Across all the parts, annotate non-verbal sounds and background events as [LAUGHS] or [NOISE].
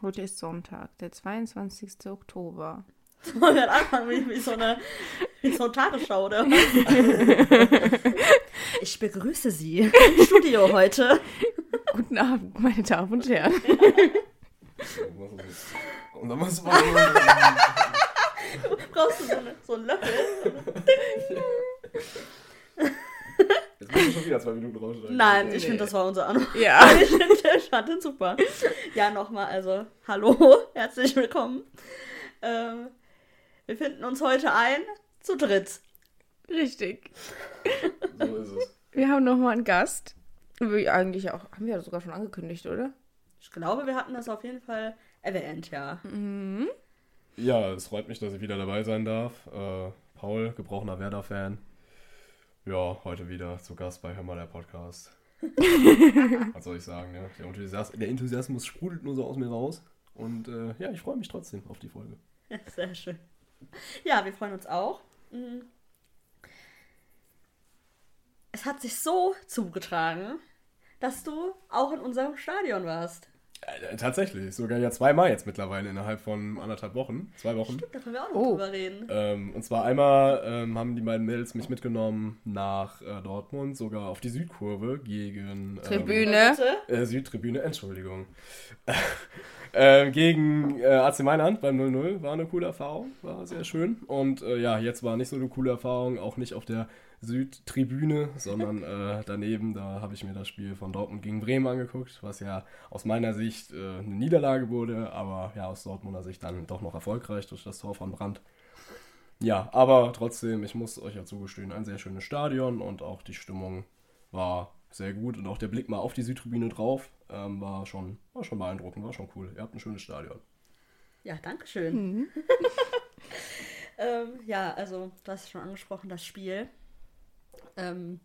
Heute ist Sonntag, der 22. Oktober. [LAUGHS] Wollen wir anfangen wie, wie, so eine, wie so eine Tagesschau, oder? [LAUGHS] Ich begrüße Sie im Studio heute. [LAUGHS] Guten Abend, meine Damen und Herren. Und dann machst du mal Brauchst du so, eine, so einen Löffel? Jetzt musst du schon wieder zwei Minuten raussteigen. Nein, ich Nee. finde, das war unser Anruf. Ja. [LAUGHS] Ich finde, der fand den super. Ja, nochmal, also, hallo, [LAUGHS] herzlich willkommen. Ähm, wir finden uns heute ein, zu dritt. Richtig. So ist es. Wir haben nochmal einen Gast. Wie eigentlich auch, haben wir ja sogar schon angekündigt, oder? Ich glaube, wir hatten das auf jeden Fall erwähnt, ja. Ja, es freut mich, dass ich wieder dabei sein darf. Äh, Paul, gebrochener Werder-Fan. Ja, heute wieder zu Gast bei Hör mal der Podcast. [LAUGHS] Was soll ich sagen, ja? Der, Enthusias der Enthusiasmus sprudelt nur so aus mir raus. Und äh, ja, ich freue mich trotzdem auf die Folge. [LAUGHS] Sehr schön. Ja, wir freuen uns auch. Mhm. Es hat sich so zugetragen, dass du auch in unserem Stadion warst. Äh, tatsächlich, sogar ja zweimal jetzt mittlerweile innerhalb von anderthalb Wochen. Zwei Wochen. Da können wir auch noch Oh. drüber reden. Ähm, und zwar einmal ähm, haben die beiden Mädels mich mitgenommen nach äh, Dortmund, sogar auf die Südkurve gegen ähm, Tribüne. Äh, Südtribüne, Entschuldigung. [LAUGHS] äh, gegen äh, AC Mailand beim 0-0 war eine coole Erfahrung, war sehr schön. Und äh, ja, jetzt war nicht so eine coole Erfahrung, auch nicht auf der Südtribüne, sondern äh, daneben, da habe ich mir das Spiel von Dortmund gegen Bremen angeguckt, was ja aus meiner Sicht äh, eine Niederlage wurde, aber ja aus Dortmunder Sicht dann doch noch erfolgreich durch das Tor von Brandt. Ja, aber trotzdem, ich muss euch ja zugestehen, ein sehr schönes Stadion und auch die Stimmung war sehr gut und auch der Blick mal auf die Südtribüne drauf ähm, war, schon, war schon beeindruckend, war schon cool. Ihr habt ein schönes Stadion. Ja, danke schön. [LAUGHS] ähm, ja, also, du hast schon angesprochen, das Spiel. Ähm,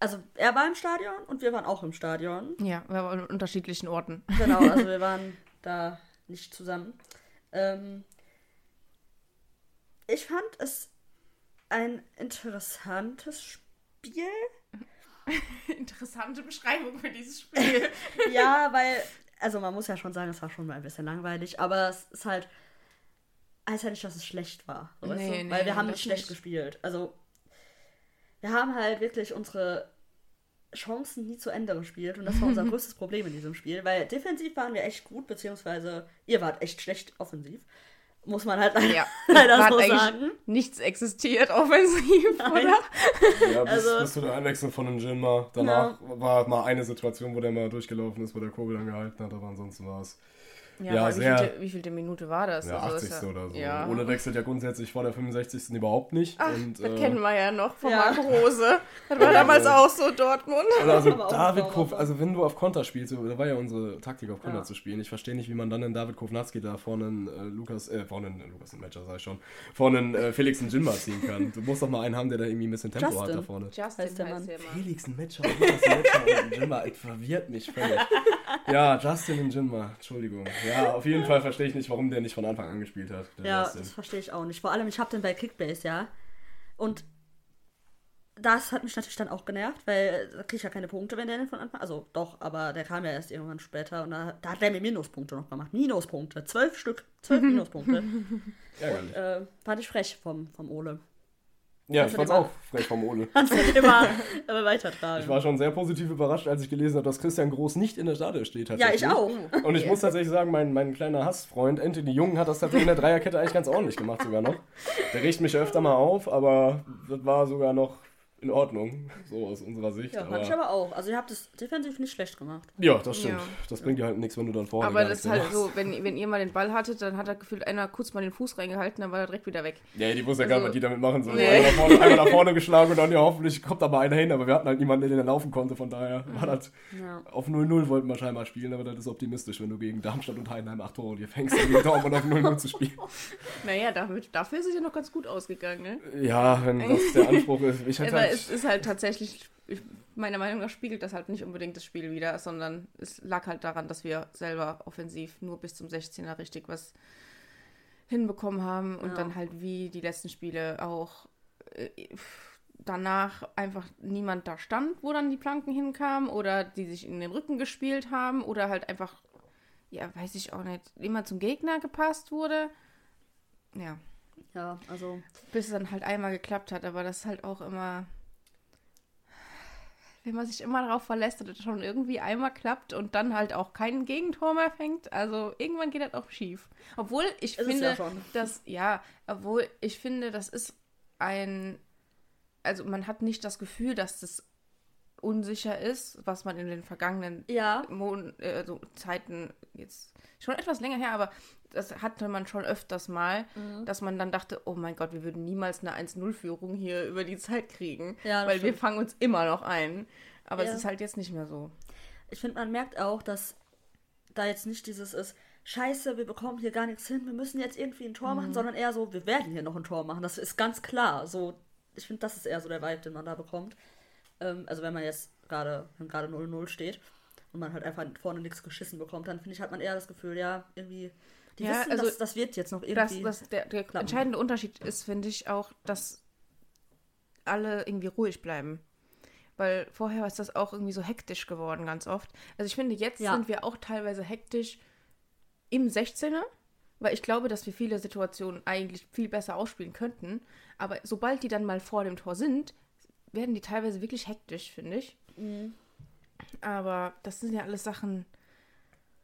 also, er war im Stadion und wir waren auch im Stadion. Ja, wir waren an unterschiedlichen Orten. Genau, [LAUGHS] also wir waren da nicht zusammen. Ähm, ich fand es ein interessantes Spiel. [LAUGHS] Interessante Beschreibung für dieses Spiel. [LAUGHS] Ja, weil, also man muss ja schon sagen, es war schon mal ein bisschen langweilig, aber es ist halt, heißt ja nicht, dass es schlecht war. So, weißt Nee, du? nee, Weil wir haben nicht schlecht nicht. gespielt. Also, wir haben halt wirklich unsere Chancen nie zu Ende gespielt und das war unser [LAUGHS] größtes Problem in diesem Spiel, weil defensiv waren wir echt gut, beziehungsweise ihr wart echt schlecht offensiv. Muss man halt leider, Ja, [LAUGHS] leider hat so sagen. Nichts existiert offensiv, Nein. oder? Ja, bis, Also- bis zu der Einwechslung von dem Jinma. Danach war mal eine Situation, wo der mal durchgelaufen ist, wo der Kurbel dann gehalten hat, aber ansonsten war es Ja, aber sehr- Wie vielte, wie vielte Minute war das? ja, Also das 80. ist ja- oder so. Ja. Ole wechselt ja grundsätzlich vor der 65. überhaupt nicht. Ach, und, das äh, kennen wir ja noch von Ja. Marco Rose. [LAUGHS] Das war damals auch so Dortmund. Also [LAUGHS] David Kof, also wenn du auf Konter spielst, da war ja unsere Taktik auf Konter Ja. zu spielen. Ich verstehe nicht, wie man dann den David Kovnatski da vorne einen, äh, Lukas, äh, vorne einen, äh, Lukas ein Matcher, sag ich schon, vorne einen, äh, Felix einen Jinma ziehen kann. Du musst doch mal einen haben, der da irgendwie ein bisschen Tempo hat Justin. da vorne. Justin Heißt der Mann. Felix ein Matcher, Lukas ein Matcher und ey, verwirrt mich völlig. [LAUGHS] Ja, Justin und Jinma, Entschuldigung. Ja, auf jeden Fall verstehe ich nicht, warum der nicht von Anfang an gespielt hat. Der Ja, Justin. das verstehe ich auch nicht. Vor allem, ich habe den bei Kickbase, ja. Und das hat mich natürlich dann auch genervt, weil da kriege ich ja keine Punkte, wenn der den von Anfang Also doch, aber der kam ja erst irgendwann später und da, da hat der mir Minuspunkte noch gemacht. Minuspunkte. Zwölf Stück. Zwölf [LAUGHS] Minuspunkte. Ärgerlich. äh, fand ich frech vom, vom Ole. Ja, ich fand's auch frech vom Ole. [LAUGHS] Kannst du immer [LAUGHS] äh, weitertragen. Ich war schon sehr positiv überrascht, als ich gelesen habe, dass Christian Groß nicht in der Stadion steht. ja, ich auch. Und ich muss tatsächlich sagen, mein, mein kleiner Hassfreund Anthony Jung hat das tatsächlich in der Dreierkette eigentlich ganz ordentlich gemacht sogar noch. Der riecht mich öfter mal auf, aber das war sogar noch in Ordnung, [LAUGHS] so aus unserer Sicht. Ja, aber, fand ich aber auch. Also ihr habt es defensiv nicht schlecht gemacht. ja, das stimmt. Ja. Das bringt dir halt nichts, wenn du dann vorne Aber das ist halt mehr so, wenn, wenn ihr mal den Ball hattet, dann hat er gefühlt einer kurz mal den Fuß reingehalten, dann war er direkt wieder weg. machst. Ja, die wussten ja gar nicht, Also- was die damit machen sollen. Nee. Einmal, nach vorne, einmal nach vorne [LAUGHS] geschlagen und dann ja hoffentlich kommt da mal einer hin, aber wir hatten halt niemanden, der den laufen konnte, von daher war das Ja. auf 0-0 wollten wir scheinbar spielen, aber das ist optimistisch, wenn du gegen Darmstadt und Heidenheim 8 Tore dir fängst, um gegen Dortmund auf 0-0 zu spielen. [LAUGHS] Naja, damit, dafür ist es ja noch ganz gut ausgegangen, ne? Ja, wenn das der Anspruch ist. Ich hätte halt, es ist halt tatsächlich, ich, meiner Meinung nach spiegelt das halt nicht unbedingt das Spiel wieder, sondern es lag halt daran, dass wir selber offensiv nur bis zum 16er richtig was hinbekommen haben und Ja. dann halt wie die letzten Spiele auch äh, danach einfach niemand da stand, wo dann die Planken hinkamen oder die sich in den Rücken gespielt haben oder halt einfach ja, weiß ich auch nicht, immer zum Gegner gepasst wurde. Ja, Ja, also. bis es dann halt einmal geklappt hat, aber das ist halt auch immer. Wenn man sich immer darauf verlässt, dass es schon irgendwie einmal klappt und dann halt auch kein Gegentor mehr fängt, also irgendwann geht das auch schief. Obwohl ich es finde, ja dass, ja, obwohl ich finde, das ist ein, also man hat nicht das Gefühl, dass das unsicher ist, was man in den vergangenen Ja, Mon äh, also Zeiten jetzt schon etwas länger her, aber das hatte man schon öfters mal, Mhm. dass man dann dachte, oh mein Gott, wir würden niemals eine 1-0-Führung hier über die Zeit kriegen, Ja, weil wir stimmt. fangen uns immer noch ein. Aber Ja. es ist halt jetzt nicht mehr so. ich finde, man merkt auch, dass da jetzt nicht dieses ist, scheiße, wir bekommen hier gar nichts hin, wir müssen jetzt irgendwie ein Tor Mhm. machen, sondern eher so, wir werden hier noch ein Tor machen. Das ist ganz klar. So, ich finde, das ist eher so der Vibe, den man da bekommt. Ähm, also wenn man jetzt gerade, gerade 0-0 steht und man halt einfach vorne nichts geschissen bekommt, dann finde ich, hat man eher das Gefühl, ja, irgendwie, die Ja, wissen, also dass, das wird jetzt noch Das, irgendwie. das, der der klappen. entscheidende Unterschied ist, finde ich, auch, dass alle irgendwie ruhig bleiben. Weil vorher ist das auch irgendwie so hektisch geworden, ganz oft. Also ich finde, jetzt Ja. sind wir auch teilweise hektisch im 16er, weil ich glaube, dass wir viele Situationen eigentlich viel besser ausspielen könnten. Aber sobald die dann mal vor dem Tor sind, werden die teilweise wirklich hektisch, finde ich. Mhm. Aber das sind ja alles Sachen,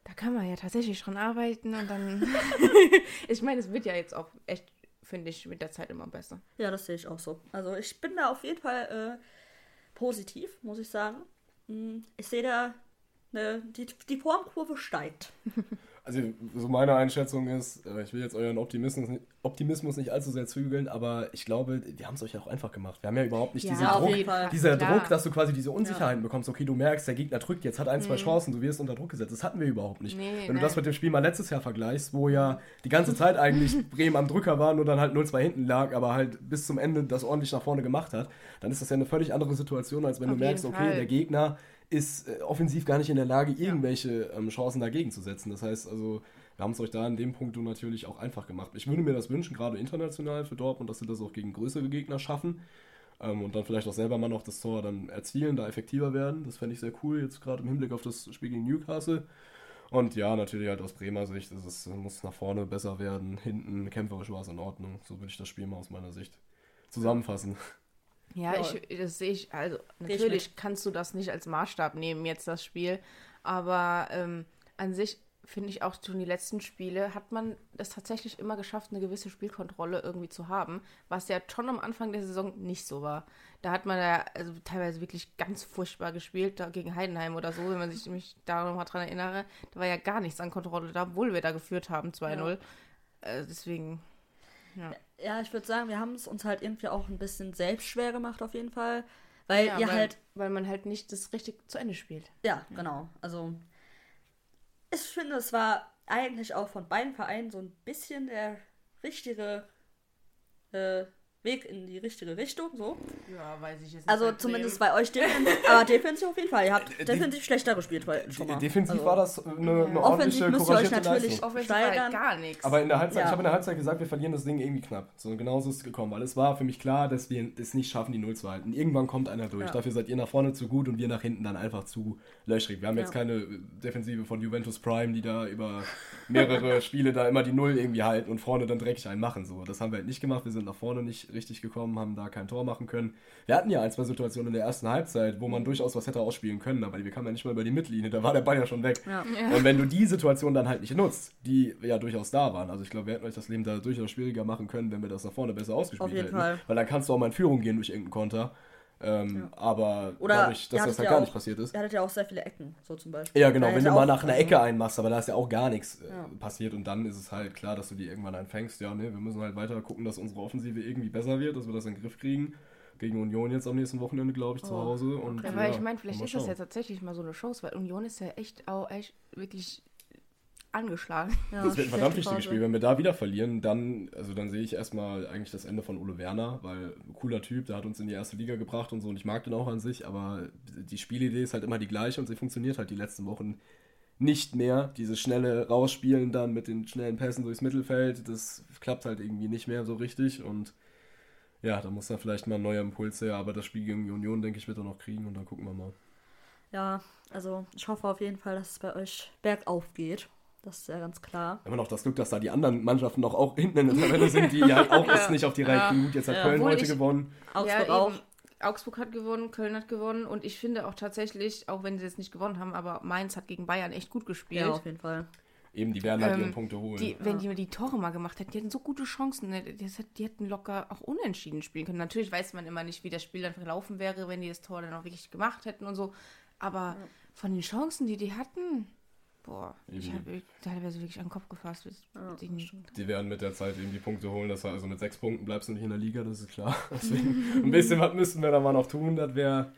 da kann man ja tatsächlich dran arbeiten und dann. [LAUGHS] ich meine, es wird ja jetzt auch echt, finde ich, mit der Zeit immer besser. Ja, das sehe ich auch so. Also ich bin da auf jeden Fall äh, positiv, muss ich sagen. Mm, Ich sehe da, ne, die, die Formkurve steigt. [LAUGHS] Also, so meine Einschätzung ist, äh, ich will jetzt euren Optimismus, nicht- Optimismus nicht allzu sehr zügeln, aber ich glaube, wir haben es euch ja auch einfach gemacht. Wir haben ja überhaupt nicht Ja, diesen Druck, dieser Klar. Druck, dass du quasi diese Unsicherheiten bekommst. Okay, du merkst, der Gegner drückt jetzt, hat ein, zwei Chancen, du wirst unter Druck gesetzt. Das hatten wir überhaupt nicht. Nee, Wenn du nein. das mit dem Spiel mal letztes Jahr vergleichst, wo ja die ganze Zeit eigentlich [LAUGHS] Bremen am Drücker war, nur dann halt 0-2 hinten lag, aber halt bis zum Ende das ordentlich nach vorne gemacht hat, dann ist das ja eine völlig andere Situation, als wenn Auf du merkst, okay, Fall. der Gegner ist äh, offensiv gar nicht in der Lage, irgendwelche ähm, Chancen dagegen zu setzen. Das heißt also, wir haben es euch da in dem Punkt natürlich auch einfach gemacht. Ich würde mir das wünschen, gerade international für Dortmund, dass sie das auch gegen größere Gegner schaffen ähm, und dann vielleicht auch selber mal noch das Tor dann erzielen, da effektiver werden. Das fände ich sehr cool, jetzt gerade im Hinblick auf das Spiel gegen Newcastle. Und ja, natürlich halt aus Bremer Sicht, ist es muss nach vorne besser werden, hinten kämpferisch war es in Ordnung. So würde ich das Spiel mal aus meiner Sicht zusammenfassen. Ja, Ja. ich, das sehe ich, also Geh ich natürlich kannst du das nicht als Maßstab nehmen, jetzt das Spiel. Aber ähm, an sich finde ich auch schon die letzten Spiele, hat man es tatsächlich immer geschafft, eine gewisse Spielkontrolle irgendwie zu haben, was ja schon am Anfang der Saison nicht so war. Da hat man ja also teilweise wirklich ganz furchtbar gespielt, da gegen Heidenheim oder so, wenn man sich mich da nochmal dran erinnere. Da war ja gar nichts an Kontrolle da, obwohl wir da geführt haben, 2-0. Äh, deswegen, ja. Ja, ich würde sagen, wir haben es uns halt irgendwie auch ein bisschen selbst schwer gemacht, auf jeden Fall. Weil ja, ihr weil, halt, weil man halt nicht das richtig zu Ende spielt. ja, genau. Also, ich finde, es war eigentlich auch von beiden Vereinen so ein bisschen der richtige äh, Weg in die richtige Richtung, so. Ja, weiß ich jetzt Also zumindest bei euch defensiv, [LAUGHS] aber defensiv auf jeden Fall. Ihr habt Äh, defensiv schlechter gespielt weil- schon mal. Defensiv also, war das eine, eine Offensiv ordentliche, müsst ihr euch natürlich Leistung. Steigern. halt gar nichts. Aber in der Halbzeit, Ja. ich habe in der Halbzeit gesagt, wir verlieren das Ding irgendwie knapp. So genauso ist es gekommen, weil es war für mich klar, dass wir es nicht schaffen, die Null zu halten. Irgendwann kommt einer durch. Ja. Dafür seid ihr nach vorne zu gut und wir nach hinten dann einfach zu löchrig. Wir haben jetzt Ja. keine äh, Defensive von Juventus Prime, die da über mehrere [LAUGHS] Spiele da immer die Null irgendwie halten und vorne dann dreckig einen machen. So, das haben wir halt nicht gemacht. Wir sind nach vorne nicht richtig gekommen, haben da kein Tor machen können. Wir hatten ja ein, zwei Situationen in der ersten Halbzeit, wo man durchaus was hätte ausspielen können, aber wir kamen ja nicht mal über die Mittellinie. Da war der Ball ja schon weg. Ja. Und wenn du die Situation dann halt nicht nutzt, die ja durchaus da waren, also ich glaube, wir hätten euch das Leben da durchaus schwieriger machen können, wenn wir das nach vorne besser ausgespielt Auf jeden hätten. Fall. Weil dann kannst du auch mal in Führung gehen durch irgendeinen Konter. Ähm, Aber Oder dadurch, dass das halt ja gar auch- nicht passiert ist. Ihr hattet ja auch sehr viele Ecken, so zum Beispiel. Ja, genau, wenn du mal nach einer also- Ecke einmachst, aber da ist ja auch gar nichts äh, Ja. passiert und dann ist es halt klar, dass du die irgendwann einfängst. Ja, ne, wir müssen halt weiter gucken, dass unsere Offensive irgendwie besser wird, dass wir das in den Griff kriegen. Gegen Union jetzt am nächsten Wochenende, glaube ich, zu Oh, Hause. Und, okay. Ja, weil ja, ich meine, vielleicht ist das ja tatsächlich mal so eine Chance, weil Union ist ja echt auch echt wirklich angeschlagen. Ja, Das wird ein verdammt wichtiges. Spiel. Wenn wir da wieder verlieren, dann, also dann sehe ich erstmal eigentlich das Ende von Ole Werner, weil cooler Typ, der hat uns in die erste Liga gebracht und so und ich mag den auch an sich, aber die Spielidee ist halt immer die gleiche und sie funktioniert halt die letzten Wochen nicht mehr. Dieses schnelle Rausspielen dann mit den schnellen Pässen durchs Mittelfeld, das klappt halt irgendwie nicht mehr so richtig und ja, da muss dann vielleicht mal ein neuer Impuls her, aber das Spiel gegen die Union, denke ich, wird er noch kriegen und dann gucken wir mal. Ja, also ich hoffe auf jeden Fall, dass es bei euch bergauf geht. Das ist ja ganz klar. Immer noch das Glück, dass da die anderen Mannschaften noch auch hinten in der Tabelle sind, die halt [LAUGHS] auch Ja. erst nicht auf die Reihe Ja. kriegen. Gut, jetzt hat Ja. Köln Obwohl heute ich- gewonnen. Augsburg ja, auch. eben. Augsburg hat gewonnen, Köln hat gewonnen und ich finde auch tatsächlich, auch wenn sie jetzt nicht gewonnen haben, aber Mainz hat gegen Bayern echt gut gespielt. Ja, auf jeden Fall. Eben, die werden halt Ähm, ihre Punkte holen. Die, wenn die die Tore mal gemacht hätten, die hätten so gute Chancen. ne? Die, die hätten locker auch unentschieden spielen können. Natürlich weiß man immer nicht, wie das Spiel dann verlaufen wäre, wenn die das Tor dann auch wirklich gemacht hätten und so. Aber von den Chancen, die die hatten, boah, ich Eben. habe teilweise wirklich an den Kopf gefasst. Ja, Die- werden mit der Zeit eben die Punkte holen. Das war also mit sechs Punkten bleibst du nicht in der Liga, das ist klar. [LAUGHS] Deswegen ein bisschen was müssten wir da mal noch tun. Das wäre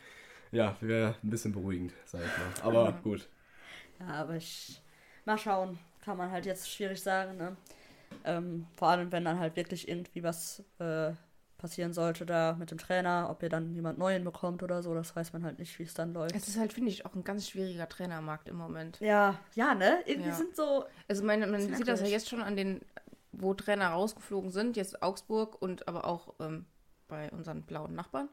ja wäre ein bisschen beruhigend, sag ich mal. Aber gut. Ja, aber ich. Mal schauen. Kann man halt jetzt schwierig sagen, ne? Ähm, vor allem, wenn dann halt wirklich irgendwie was äh, passieren sollte da mit dem Trainer, ob ihr dann jemand Neuen bekommt oder so, das weiß man halt nicht, wie es dann läuft. Es ist halt, finde ich, auch ein ganz schwieriger Trainermarkt im Moment. Ja, ja, ne? Irgendwie Ja. sind so. Also meine, man sieht das ja jetzt schon an den, wo Trainer rausgeflogen sind, jetzt Augsburg und aber auch ähm, bei unseren blauen Nachbarn.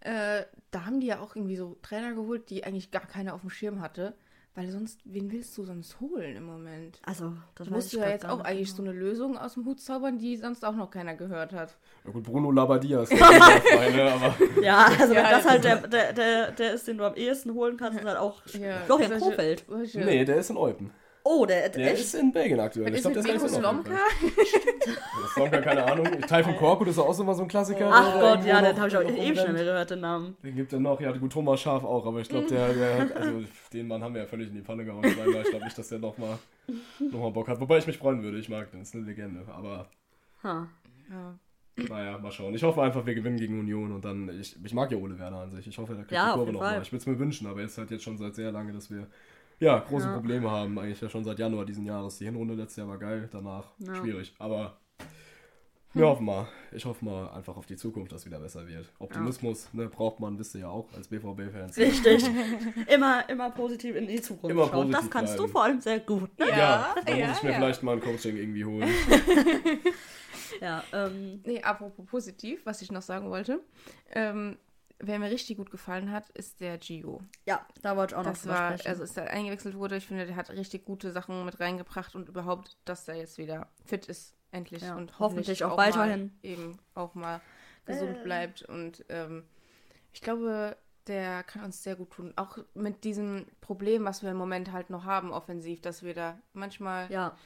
Äh, da haben die ja auch irgendwie so Trainer geholt, die eigentlich gar keiner auf dem Schirm hatte. Weil sonst, wen willst du sonst holen im Moment? Also, das musst ich du ja jetzt auch eigentlich genau. so eine Lösung aus dem Hut zaubern, die sonst auch noch keiner gehört hat. Ja gut, Bruno Labbadia [LAUGHS] ist der Feine, aber [LAUGHS] Ja, also Ja, wenn das halt der, der, der, der ist, den du am ehesten holen kannst, ist halt auch Ja, Florian Kofeld. nee, der ist in Eupen. Oh, der, der Der echt. ist in Belgien aktuell. Ich ist glaube, der ist Slomka? Das [LAUGHS] Slomka, keine Ahnung. Taifun Korkut ist auch immer so ein Klassiker. Ach der Gott, ja, den habe ich auch noch eben schon mehr gehört, den Namen. Den gibt er noch, ja, gut, Thomas Schaf auch, aber ich glaube, der, der hat, also den Mann haben wir ja völlig in die Pfanne gehauen. Ich glaube nicht, dass der nochmal noch mal Bock hat. Wobei ich mich freuen würde, ich mag den, ist eine Legende. Aber Ha. Ja. naja, mal schauen. Ich hoffe einfach, wir gewinnen gegen Union und dann, ich, ich mag ja Ole Werner an sich. Ich hoffe, er kriegt Ja, die Kurve nochmal. Ich würde es mir wünschen, aber es ist halt jetzt schon seit sehr lange, dass wir ja, große Ja. Probleme haben. Eigentlich ja schon seit Januar diesen Jahres. Die Hinrunde letztes Jahr war geil, danach Ja. schwierig. Aber wir hoffen mal. Ich hoffe mal einfach auf die Zukunft, dass wieder besser wird. Optimismus ne, braucht man, wisst ihr ja auch, als BVB-Fans. Richtig. [LAUGHS] immer, immer positiv in die Zukunft Immer schauen. Das positiv kannst du bleiben. vor allem sehr gut. Ne? Ja, da ja, muss ich mir ja. vielleicht mal ein Coaching irgendwie holen. [LAUGHS] Ja, ähm, Nee, apropos positiv, was ich noch sagen wollte. Ähm, wer mir richtig gut gefallen hat, ist der Gio. ja da wollte ich auch noch Das drüber war, sprechen. also als er eingewechselt wurde, ich finde, der hat richtig gute Sachen mit reingebracht und überhaupt, dass er jetzt wieder fit ist, endlich. Ja, und hoffentlich auch mal weiterhin. eben auch mal gesund Äh. bleibt. Und ähm, ich glaube, der kann uns sehr gut tun. Auch mit diesem Problem, was wir im Moment halt noch haben, offensiv, dass wir da manchmal ja,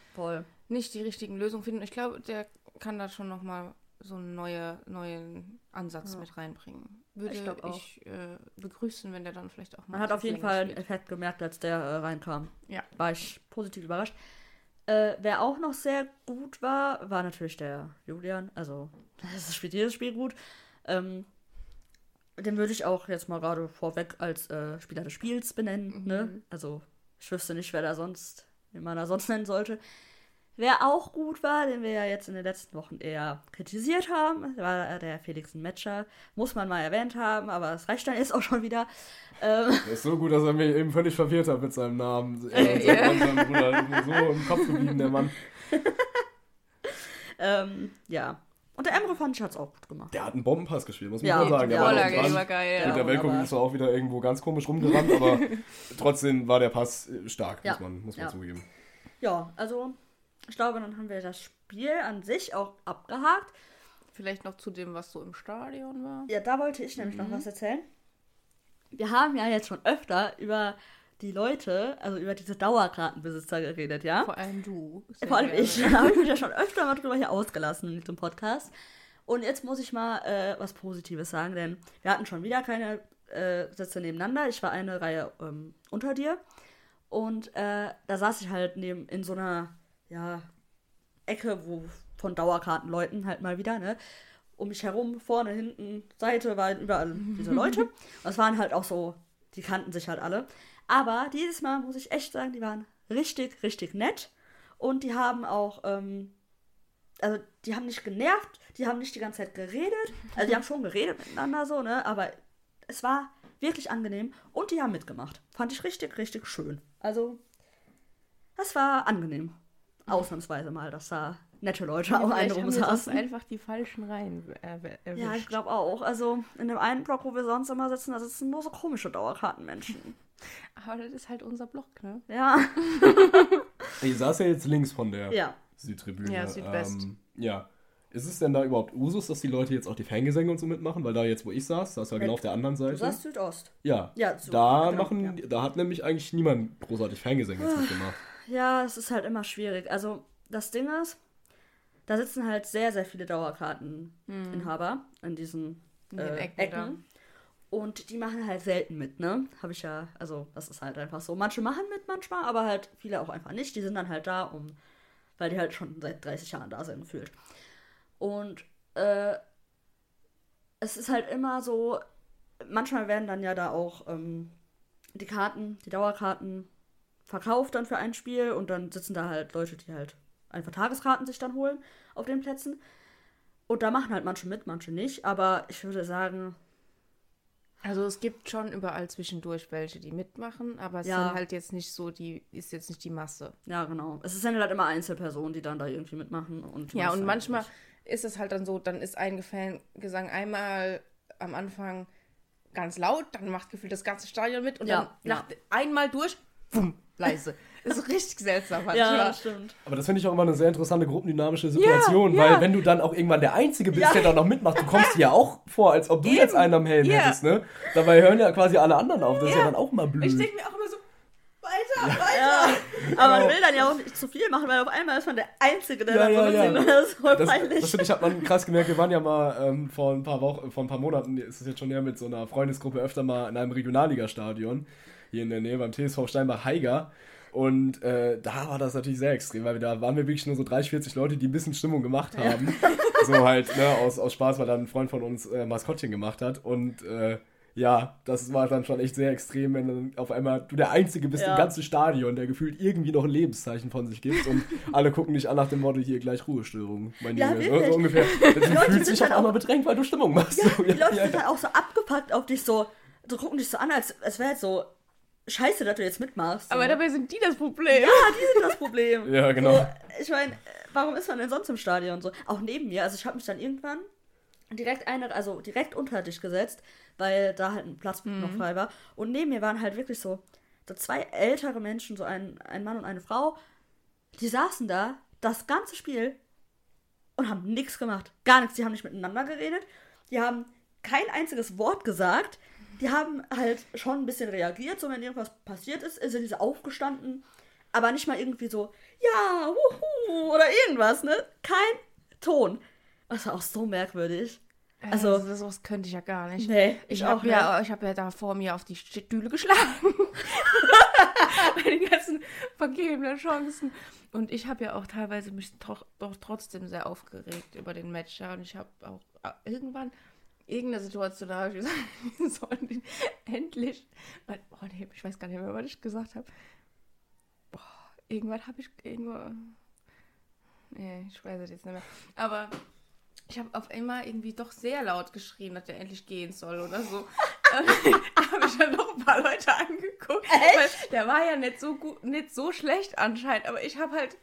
nicht die richtigen Lösungen finden. Ich glaube, der kann da schon noch mal so einen neue, neuen Ansatz Ja. mit reinbringen. Würde Ich ich, äh, begrüßen, wenn der dann vielleicht auch mal Man hat auf jeden Fall einen. Effekt gemerkt, als der äh, reinkam. Ja. War ich positiv überrascht. Äh, wer auch noch sehr gut war, war natürlich der Julian. Also, [LAUGHS] das spielt jedes Spiel gut. Ähm, den würde ich auch jetzt mal gerade vorweg als äh, Spieler des Spiels benennen. Mhm. Ne? Also, ich wüsste nicht, wer da sonst, wen man da sonst nennen sollte. Wer auch gut war, den wir ja jetzt in den letzten Wochen eher kritisiert haben, war der Felix Metscher. Muss man mal erwähnt haben, aber das reicht dann jetzt auch schon wieder. Ähm, Der ist so gut, dass er mich eben völlig verwirrt hat mit seinem Namen. Er [LAUGHS] Ja. sein sein Bruder so im Kopf geblieben, der Mann. [LAUGHS] ähm, ja. Und der Emre fand ich hat's auch gut gemacht. Der hat einen Bombenpass gespielt, muss man Ja, mal sagen. Der war war geil. Ja. der Weltkumpel aber- ist auch wieder irgendwo ganz komisch rumgerannt, aber [LAUGHS] trotzdem war der Pass stark, Ja. muss man, muss man Ja. zugeben. Ja, also ich glaube, dann haben wir das Spiel an sich auch abgehakt. Vielleicht noch zu dem, was so im Stadion war. Ja, da wollte ich nämlich Mhm. noch was erzählen. Wir haben ja jetzt schon öfter über die Leute, also über diese Dauerkartenbesitzer geredet, ja? Vor allem du. Vor allem gerne. ich. [LAUGHS] Da habe ich mich ja schon öfter mal drüber hier ausgelassen in diesem Podcast. Und jetzt muss ich mal äh, was Positives sagen, denn wir hatten schon wieder keine äh, Sitze nebeneinander. Ich war eine Reihe ähm, unter dir. Und äh, da saß ich halt neben in so einer ja, Ecke, wo von Dauerkartenleuten halt mal wieder, ne? Um mich herum, vorne, hinten, Seite waren überall diese Leute. [LAUGHS] Und es waren halt auch so, die kannten sich halt alle. Aber dieses Mal muss ich echt sagen, die waren richtig, richtig nett. Und die haben auch, ähm, also die haben nicht genervt, die haben nicht die ganze Zeit geredet. Also die haben schon geredet miteinander so, ne? Aber es war wirklich angenehm und die haben mitgemacht. Fand ich richtig, richtig schön. Also, das war angenehm. Ausnahmsweise mal, dass da nette Leute auch einen rumsaßen. einfach die falschen Reihen erw- erwischt. Ja, ich glaube auch. Also, in dem einen Block, wo wir sonst immer sitzen, da sitzen nur so komische Dauerkartenmenschen. [LAUGHS] Aber das ist halt unser Block, ne? Ja. [LAUGHS] Ihr saß ja jetzt links von der Ja. Südtribüne. Ja, Südwest. Ähm, ja. Ist es denn da überhaupt Usus, dass die Leute jetzt auch die Fangesänge und so mitmachen? Weil da jetzt, wo ich saß, saß ja genau auf der anderen Du Seite. sagst Südost. ja. Ja, so, da genau, machen, ja. da hat nämlich eigentlich niemand großartig Fangesänge jetzt mitgemacht. Ja, es ist halt immer schwierig. Also, das Ding ist, da sitzen halt sehr, sehr viele Dauerkarteninhaber in diesen In äh, Ecken Ecken. Und die machen halt selten mit, ne? Habe ich ja, also das ist halt einfach so. Manche machen mit manchmal, aber halt viele auch einfach nicht. Die sind dann halt da, um, weil die halt schon seit 30 Jahren da sind, gefühlt. Und äh, es ist halt immer so, manchmal werden dann ja da auch ähm, die Karten, die Dauerkarten verkauft dann für ein Spiel und dann sitzen da halt Leute, die halt einfach Tageskarten sich dann holen auf den Plätzen. Und da machen halt manche mit, manche nicht. Aber ich würde sagen, Also es gibt schon überall zwischendurch welche, die mitmachen, aber es Ja. sind halt jetzt nicht so, die ist jetzt nicht die Masse. Ja, genau. Es sind halt immer Einzelpersonen, die dann da irgendwie mitmachen. Und Ja, und halt manchmal nicht. ist es halt dann so, dann ist ein Fangesang einmal am Anfang ganz laut, dann macht gefühlt das ganze Stadion mit und Ja, dann nach einmal durch, bumm, leise. Das ist richtig seltsam Ja, manchmal. das stimmt. Aber das finde ich auch immer eine sehr interessante gruppendynamische Situation, ja. weil wenn du dann auch irgendwann der Einzige bist, Ja. der da noch mitmacht, du kommst dir ja auch vor, als ob du jetzt einen am Helm Ja. hättest, ne? Dabei hören ja quasi alle anderen auf, das ist ja dann auch mal blöd. Ich denke mir auch immer so, weiter, weiter. Ja, aber man will dann ja auch nicht zu viel machen, weil auf einmal ist man der Einzige, der Ja, so ja, ja. [LAUGHS] das ist voll Das, peinlich. das finde ich, hat man krass gemerkt. Wir waren ja mal ähm, vor ein paar Wochen, vor ein paar Monaten, ist es jetzt schon her, mit so einer Freundesgruppe öfter mal in einem Regionalligastadion hier in der Nähe beim TSV Steinbach-Heiger. Und äh, da war das natürlich sehr extrem, weil wir, da waren wir wirklich nur so 30, 40 Leute, die ein bisschen Stimmung gemacht haben. so halt, ne, aus, aus Spaß, weil da ein Freund von uns äh, Maskottchen gemacht hat. Und äh, ja, das war dann schon echt sehr extrem, wenn dann auf einmal du der Einzige bist Ja. im ganzen Stadion, der gefühlt irgendwie noch ein Lebenszeichen von sich gibt und alle gucken dich an nach dem Motto, hier gleich Ruhestörung, mein Ja, Junge. So, ungefähr. Du Leute fühlst dich auf halt einmal bedrängt, weil du Stimmung machst. Ja, So, die Leute ja, sind ja. halt auch so abgepackt auf dich, so, so gucken dich so an, als, als wäre jetzt so scheiße, dass du jetzt mitmachst. So. Aber dabei sind die das Problem. ja, die sind das Problem. [LAUGHS] Ja, genau. So, ich meine, warum ist man denn sonst im Stadion so? Auch neben mir, also ich habe mich dann irgendwann direkt eine, also direkt unter dich gesetzt, weil da halt ein Platz noch frei war. Und neben mir waren halt wirklich so, so zwei ältere Menschen, so ein, ein Mann und eine Frau, die saßen da das ganze Spiel und haben nichts gemacht. Gar nichts. Die haben nicht miteinander geredet. Die haben kein einziges Wort gesagt. Die haben halt schon ein bisschen reagiert, so wenn irgendwas passiert ist, sind diese aufgestanden, aber nicht mal irgendwie so, ja, wuhu, oder irgendwas, ne? Kein Ton. Das war auch so merkwürdig. Also, Also, sowas könnte ich ja gar nicht. nee, Ich ich habe auch ja, ich hab ja da vor mir auf die Stühle geschlagen. [LAUGHS] Bei den ganzen vergebenen Chancen. Und ich habe ja auch teilweise mich doch, doch trotzdem sehr aufgeregt über den Match. Ja. Und ich habe auch äh, irgendwann irgendeine Situation, da habe ich [LAUGHS] gesagt, wir sollen endlich. weil- Oh nee, ich weiß gar nicht mehr, was ich gesagt habe. Boah, irgendwann habe ich irgendwo. Nee, ich weiß es jetzt nicht mehr. Aber ich habe auf einmal irgendwie doch sehr laut geschrien, dass der endlich gehen soll oder so. [LAUGHS] da habe ich dann noch ein paar Leute angeguckt. Weil der war ja nicht so gut, nicht so schlecht anscheinend, aber ich habe halt.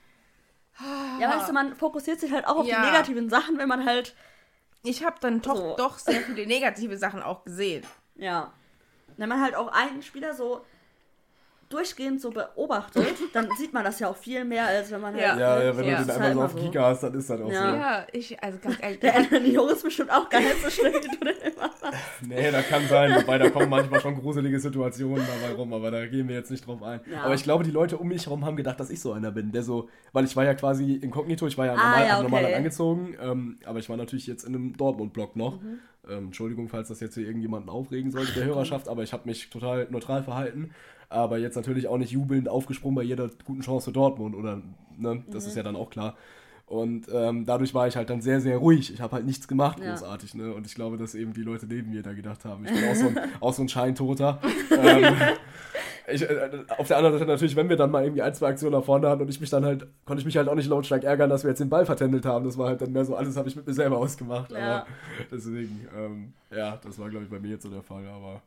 Ja, weißt du, man fokussiert sich halt auch auf Ja. die negativen Sachen, wenn man halt, Ich habe dann doch, So. doch sehr viele negative Sachen auch gesehen. ja, wenn man halt auch einen Spieler so durchgehend so beobachtet, [LAUGHS] dann sieht man das ja auch viel mehr, als wenn man halt. Ja. Ja, ja, wenn Ja. du den einmal so halt auf immer so. Giga hast, dann ist das auch Ja. Ja, ich, also ganz ehrlich. Der Anthony Jung ist bestimmt auch gar nicht so schlimm, wie du den immer hast. so. [LAUGHS] Nee, das kann sein, wobei da kommen manchmal schon gruselige Situationen dabei rum, aber da gehen wir jetzt nicht drauf ein. Ja. Aber ich glaube, die Leute um mich herum haben gedacht, dass ich so einer bin, der so, weil ich war ja quasi inkognito, ich war ja Ah, normal, ja, normal okay. angezogen, ähm, aber ich war natürlich jetzt in einem Dortmund-Block noch. Mhm. Ähm, Entschuldigung, falls das jetzt hier irgendjemanden aufregen sollte, der Hörerschaft, aber ich habe mich total neutral verhalten. Aber jetzt natürlich auch nicht jubelnd aufgesprungen bei jeder guten Chance für Dortmund, oder, ne, das Mhm. ist ja dann auch klar. Und ähm, dadurch war ich halt dann sehr, sehr ruhig. Ich habe halt nichts gemacht, Ja. großartig. Ne? Und ich glaube, dass eben die Leute neben mir da gedacht haben. Ich bin auch so ein, [LAUGHS] auch so ein Scheintoter. [LAUGHS] ähm, ich, äh, auf der anderen Seite natürlich, wenn wir dann mal irgendwie ein, zwei Aktionen nach vorne hatten und ich mich dann halt, konnte ich mich halt auch nicht lautstark ärgern, dass wir jetzt den Ball vertändelt haben. Das war halt dann mehr so, alles habe ich mit mir selber ausgemacht. Ja. Aber deswegen, ähm, ja, das war, glaube ich, bei mir jetzt so der Fall. Aber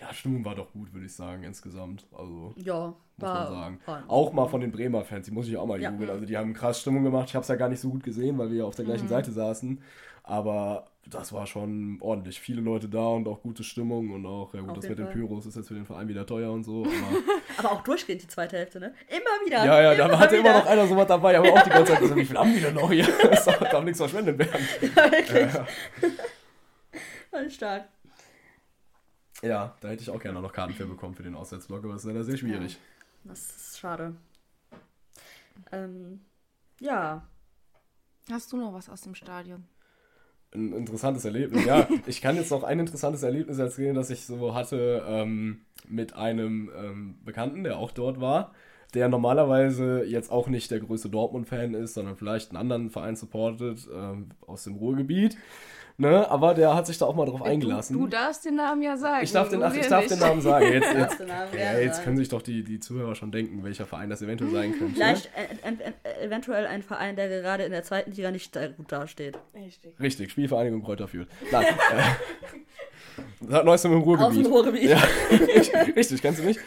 ja, Stimmung war doch gut, würde ich sagen, insgesamt. Also, Ja, muss war, man sagen. war- Auch mal von den Bremer Fans, die muss ich auch mal Ja. jubeln. Also, die haben krass Stimmung gemacht. Ich habe es ja gar nicht so gut gesehen, weil wir ja auf der Mhm. gleichen Seite saßen. Aber das war schon ordentlich. Viele Leute da und auch gute Stimmung. Und auch, ja gut, Auf das mit den Fall. Pyros ist jetzt für den Verein wieder teuer und so. Aber [LAUGHS] Aber auch durchgehend die zweite Hälfte, ne? Immer wieder. ja, ja, da immer hatte immer wieder. noch einer sowas dabei. Aber auch die ganze Zeit [LAUGHS] wie viel haben die denn noch hier? [LAUGHS] Das darf nichts verschwendet werden. Ja, wirklich. Voll stark. Ja, da hätte ich auch gerne noch Karten für bekommen für den Auswärtsblock, aber das ist leider sehr schwierig. Das ist schade. Ähm, ja. Hast du noch was aus dem Stadion? Ein interessantes Erlebnis. Ja, [LAUGHS] ich kann jetzt noch ein interessantes Erlebnis erzählen, das ich so hatte ähm, mit einem ähm, Bekannten, der auch dort war, der normalerweise jetzt auch nicht der größte Dortmund-Fan ist, sondern vielleicht einen anderen Verein supportet ähm, aus dem Ruhrgebiet. Ne? Aber der hat sich da auch mal drauf eingelassen. Du, du darfst den Namen ja sagen. ich darf den, ach, ich darf nicht. [LAUGHS] den Namen sagen. Jetzt, jetzt, ja, jetzt können sich doch die, die Zuhörer schon denken, welcher Verein das eventuell sein könnte. Vielleicht äh, äh, äh, eventuell ein Verein, der gerade in der zweiten Liga nicht äh, gut dasteht. Richtig. Richtig, Spielvereinigung Kräuter führt. Nein. [LAUGHS] das hat Neuestem im Aus dem Ruhrgebiet. Ruhrgebiet. Ja, [LAUGHS] richtig, kennst du mich?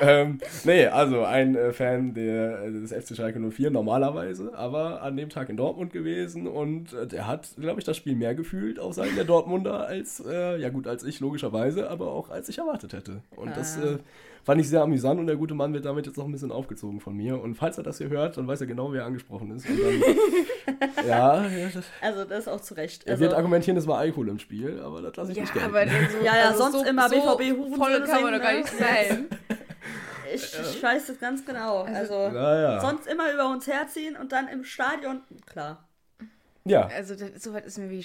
ähm, nee, also ein äh, Fan der, äh, des FC Schalke 04 normalerweise, aber an dem Tag in Dortmund gewesen und äh, der hat, glaube ich, das Spiel mehr gefühlt auf Seiten der Dortmunder als, äh, ja gut, als ich logischerweise, aber auch als ich erwartet hätte. Und das Ah. äh, fand ich sehr amüsant und der gute Mann wird damit jetzt noch ein bisschen aufgezogen von mir. Und falls er das hier hört, dann weiß er genau, wer angesprochen ist. Und dann, [LAUGHS] ja, ja das, Also das ist auch zu Recht. er Also, wird argumentieren, es war Alkohol im Spiel, aber das lasse ich Ja, nicht gelten. aber den so, Ja, ja, also sonst so, immer so BVB Hurensohn voll kann man doch gar ne? nicht [LAUGHS] sein. ich, ich weiß das ganz genau. Also, ja, ja. sonst immer über uns herziehen und dann im Stadion, klar, ja. Also das, sowas ist mir wie,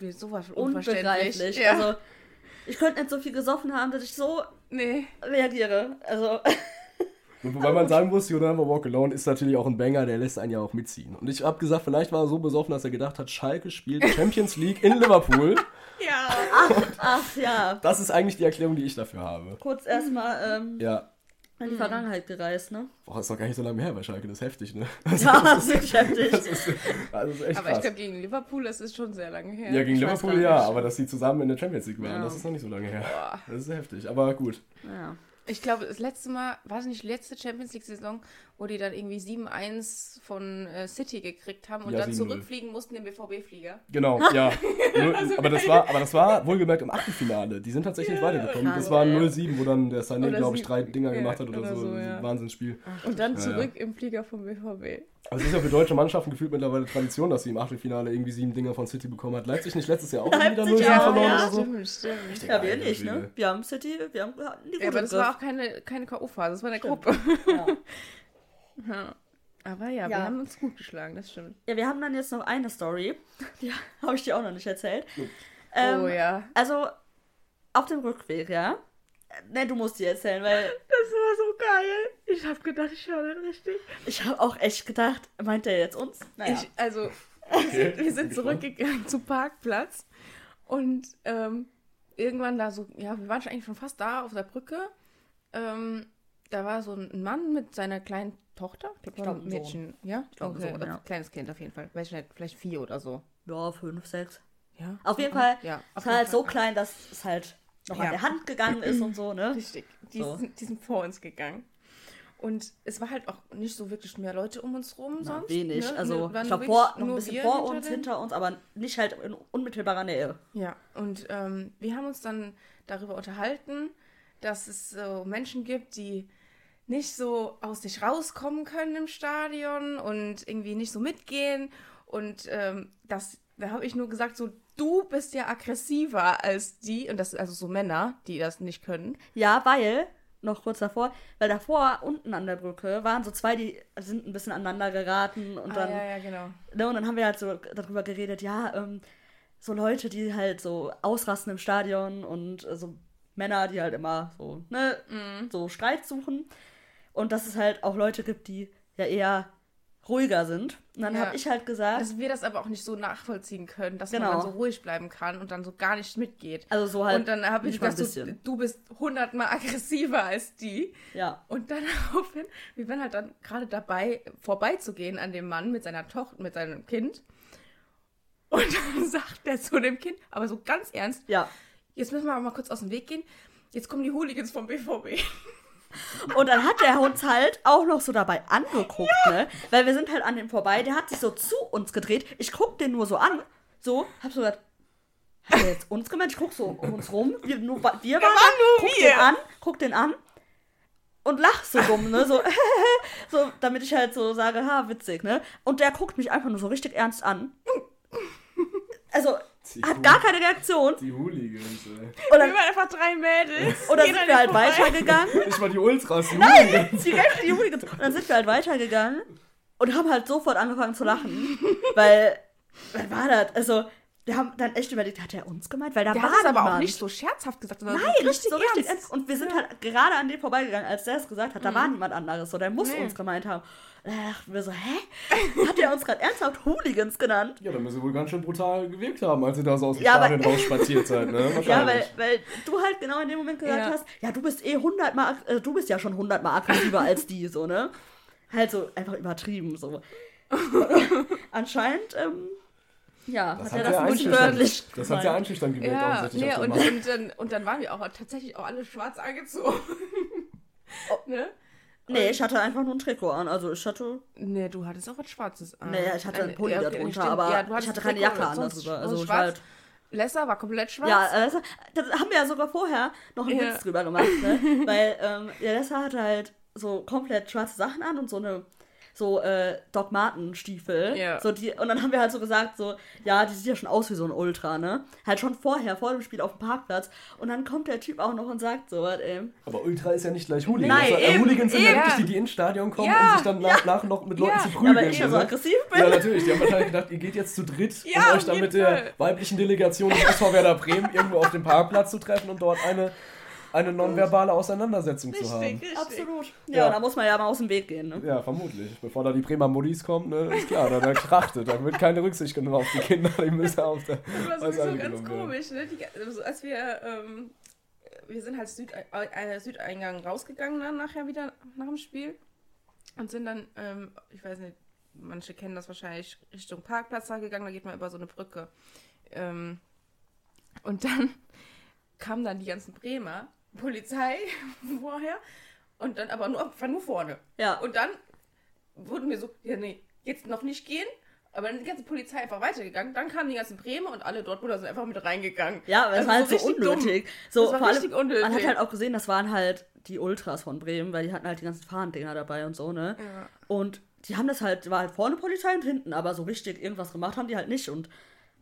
mir sowas von unverständlich. Ja. Also, ich könnte nicht so viel gesoffen haben, dass ich so nee. reagiere. Also, [LAUGHS] Und wobei man sagen muss, You Never Walk Alone ist natürlich auch ein Banger, der lässt einen ja auch mitziehen. Und ich habe gesagt, vielleicht war er so besoffen, dass er gedacht hat, Schalke spielt Champions League in Liverpool. [LAUGHS] Ja. ach ja, Das ist eigentlich die Erklärung, die ich dafür habe. kurz erstmal ähm, Ja. In die Vergangenheit gereist, ne? Boah, ist doch gar nicht so lange her bei Schalke, das ist heftig, ne? [LAUGHS] Ja, das ist wirklich heftig. Das ist, das ist echt Aber ich krass. glaube, gegen Liverpool, das ist schon sehr lange her. ja, gegen ich Liverpool ja, aber dass sie zusammen in der Champions League waren, Ja. das ist noch nicht so lange her. Boah. Das ist heftig, aber gut. Ja. Ich glaube, das letzte Mal, war es nicht die letzte Champions League-Saison, wo die dann irgendwie 7-1 von äh, City gekriegt haben und Ja, dann 7-0. zurückfliegen mussten im BVB-Flieger. Genau, [LAUGHS] ja. Nur, aber, das war, aber das war wohlgemerkt im Achtelfinale. Die sind tatsächlich weitergekommen. krass. Das war Ja. 0-7, wo dann der Sané, glaube ich, drei Dinger ja, gemacht hat oder, oder so. so, ja. ein Wahnsinnsspiel. Und dann Ja, ja. zurück im Flieger vom BVB. Also es ist ja für deutsche Mannschaften gefühlt mittlerweile Tradition, dass sie im Achtelfinale irgendwie sieben Dinger von City bekommen hat. Leipzig nicht letztes Jahr auch wieder Leipzig 0-7 auch, verloren ja. oder so? Stimmt, stimmt. Ja, wir nicht, ne? Wir haben City, wir haben die Ja, aber das war auch keine, keine K.O.-Phase, das war eine Stimmt. Gruppe. Ja. [LAUGHS] Ja. Aber ja, wir Ja. haben uns gut geschlagen, das stimmt. ja, wir haben dann jetzt noch eine Story. [LAUGHS] Die habe ich dir auch noch nicht erzählt. Ähm, oh ja. Also, auf dem Rückweg, ja? Ne, du musst die erzählen, weil [LAUGHS] Das war so geil. Ich habe gedacht, ich höre nicht richtig. ich habe auch echt gedacht, meint der jetzt uns? Naja. Ich, also, Okay. [LAUGHS] wir sind zurückgegangen zum Parkplatz und ähm, irgendwann da so, ja, wir waren schon eigentlich schon fast da auf der Brücke. Ähm, da war so ein Mann mit seiner kleinen Tochter. Ich glaub, glaube, ein Mädchen. Ja? Ich glaub, ein okay. Sohn, ja. äh, Kleines Kind auf jeden Fall. Weiß ich nicht, vielleicht vier oder so. ja, fünf, sechs. Ja. Auf jeden Fall. Ja. Es war halt so klein, dass es halt noch Ja. an der Hand gegangen ist und so, ne? [LAUGHS] Richtig. Die, So. sind, die sind vor uns gegangen. Und es war halt auch nicht so wirklich mehr Leute um uns rum Na, sonst. wenig. ne? Also, waren ich glaube, vor, noch ein bisschen vor hinter uns, den- hinter uns, aber nicht halt in unmittelbarer Nähe. Ja, und ähm, wir haben uns dann darüber unterhalten, dass es so Menschen gibt, die nicht so aus sich rauskommen können im Stadion und irgendwie nicht so mitgehen. Und ähm, das, da habe ich nur gesagt, so, du bist ja aggressiver als die, und das sind also so Männer, die das nicht können. Ja, weil, noch kurz davor, weil davor, unten an der Brücke, waren so zwei, die sind ein bisschen aneinander geraten und dann, ah, ja, ja, genau. ne, und dann haben wir halt so darüber geredet, ja, ähm, so Leute, die halt so ausrasten im Stadion und äh, so Männer, die halt immer so, ne, Mhm. so Streit suchen. Und dass es halt auch Leute gibt, die ja eher ruhiger sind. Und dann Ja. habe ich halt gesagt, Dass wir das aber auch nicht so nachvollziehen können, dass Genau. man so ruhig bleiben kann und dann so gar nicht mitgeht. also so halt. und dann habe ich gesagt, bisschen. du bist hundertmal [LAUGHS] aggressiver als die. Ja. Und dann [LAUGHS] daraufhin, wir waren halt dann gerade dabei, vorbeizugehen an dem Mann mit seiner Tochter, mit seinem Kind. Und [LAUGHS] dann sagt er zu dem Kind, aber so ganz ernst, Ja. jetzt müssen wir aber mal kurz aus dem Weg gehen. jetzt kommen die Hooligans vom BVB. Und dann hat der uns halt auch noch so dabei angeguckt, ne? Weil wir sind halt an dem vorbei, der hat sich so zu uns gedreht. Ich guck den nur so an, so, hab so gesagt, hat er jetzt uns gemeint? Ich guck so um uns rum, wir, nur, wir waren, waren da, nur guck wir. den an, guck den an und lach so dumm, ne? So, [LAUGHS] so, damit ich halt so sage, ha, witzig, ne? Und der guckt mich einfach nur so richtig ernst an. Also, Die hat Hool- gar keine Reaktion. Die Hooligans, ey. Und Wir dann, waren einfach drei Mädels. und dann sind wir halt vorbei. weitergegangen. Nicht mal die Ultras, die Hooligans. Die rechten die Hooligans. Und dann sind wir halt weitergegangen und haben halt sofort angefangen zu lachen. Weil, was war das? Also, wir haben dann echt überlegt, hat er uns gemeint? Weil da Der war hat es aber auch nicht so scherzhaft gesagt, sondern Nein, so richtig, so richtig ernst. Und wir sind halt gerade an dem vorbeigegangen, als der es gesagt hat. Da war niemand anderes. So, der muss Nee. uns gemeint haben. Da dachten wir so, hä? Hat er uns gerade ernsthaft Hooligans genannt? Ja, dann müssen sie wohl ganz schön brutal gewirkt haben, als ihr da so aus dem Ja, Stadion rausspaziert seid, ne? Wahrscheinlich. [LAUGHS] Ja, weil, weil du halt genau in dem Moment gesagt Ja. hast, ja, du bist eh hundertmal, äh, du bist ja schon hundertmal aggressiver als die, so, ne? Halt so einfach übertrieben, so. [LAUGHS] Anscheinend, ähm, ja, das hat er das ein einschüchternd, wörtlich das hat sehr gemeint. einschüchternd gewirkt, Ja, nee, der und, und, dann, und dann waren wir auch tatsächlich auch alle schwarz angezogen. [LAUGHS] ne? Nee, ich hatte einfach nur ein Trikot an, also ich hatte, Nee, du hattest auch was Schwarzes an. nee, ich hatte einen Pulli ja, da okay, drunter, stimmt. aber Ja, du ich hattest hatte keine Jacke an darüber, also ich war halt, Lesser war komplett schwarz. ja, also, das haben wir ja sogar vorher noch einen Ja. Witz drüber gemacht, ne? Weil, ähm, ja, Lessa hatte halt so komplett schwarze Sachen an und so eine so äh, Doc Marten Stiefel. Ja. So die, und dann haben wir halt so gesagt, so, ja, die sieht ja schon aus wie so ein Ultra, ne? Halt schon vorher, vor dem Spiel auf dem Parkplatz. Und dann kommt der Typ auch noch und sagt so, was, ey. Aber Ultra ist ja nicht gleich Hooligan. Nein, Also, eben, Hooligans sind ja eben. wirklich die, die ins Stadion kommen Ja, und sich dann nach, nach noch mit Leuten Ja. zu Ja, prügeln. aber ich ja so aggressiv bin. Ja, natürlich. Die haben wahrscheinlich gedacht, ihr geht jetzt zu dritt, Ja, um euch dann mit der Fall. weiblichen Delegation des SV Werder Bremen irgendwo auf dem Parkplatz zu treffen und dort eine, eine nonverbale Auseinandersetzung zu haben. richtig. Absolut. Ja, Ja. da muss man ja mal aus dem Weg gehen, ne? Ja, vermutlich. Bevor da die Bremer Muddis kommen, ne, ist klar, da, da krachtet. Da wird keine Rücksicht genommen auf die Kinder, die müssen [LAUGHS] auf der Das war sowieso ganz komisch, ne? Die, also als wir, ähm, wir sind halt Süd, äh, Südeingang rausgegangen dann nachher wieder nach dem Spiel und sind dann, ähm, ich weiß nicht, manche kennen das wahrscheinlich, Richtung Parkplatz da gegangen, da geht man über so eine Brücke. Ähm, und dann [LAUGHS] kamen dann die ganzen Bremer, Polizei [LAUGHS] vorher und dann aber nur, war nur vorne. Ja. Und dann wurden wir so, ja nee, jetzt noch nicht gehen. Aber dann ist die ganze Polizei einfach weitergegangen. Dann kamen die ganzen Bremer und alle Dortmunder sind einfach mit reingegangen. Ja, aber es Also war halt so dumm. unnötig. So, Das war vor allem, unnötig. Man hat halt auch gesehen, das waren halt die Ultras von Bremen, weil die hatten halt die ganzen Fahnendinger dabei und so, ne? Ja. Und die haben das halt, war halt vorne Polizei und hinten, aber so richtig irgendwas gemacht haben die halt nicht. Und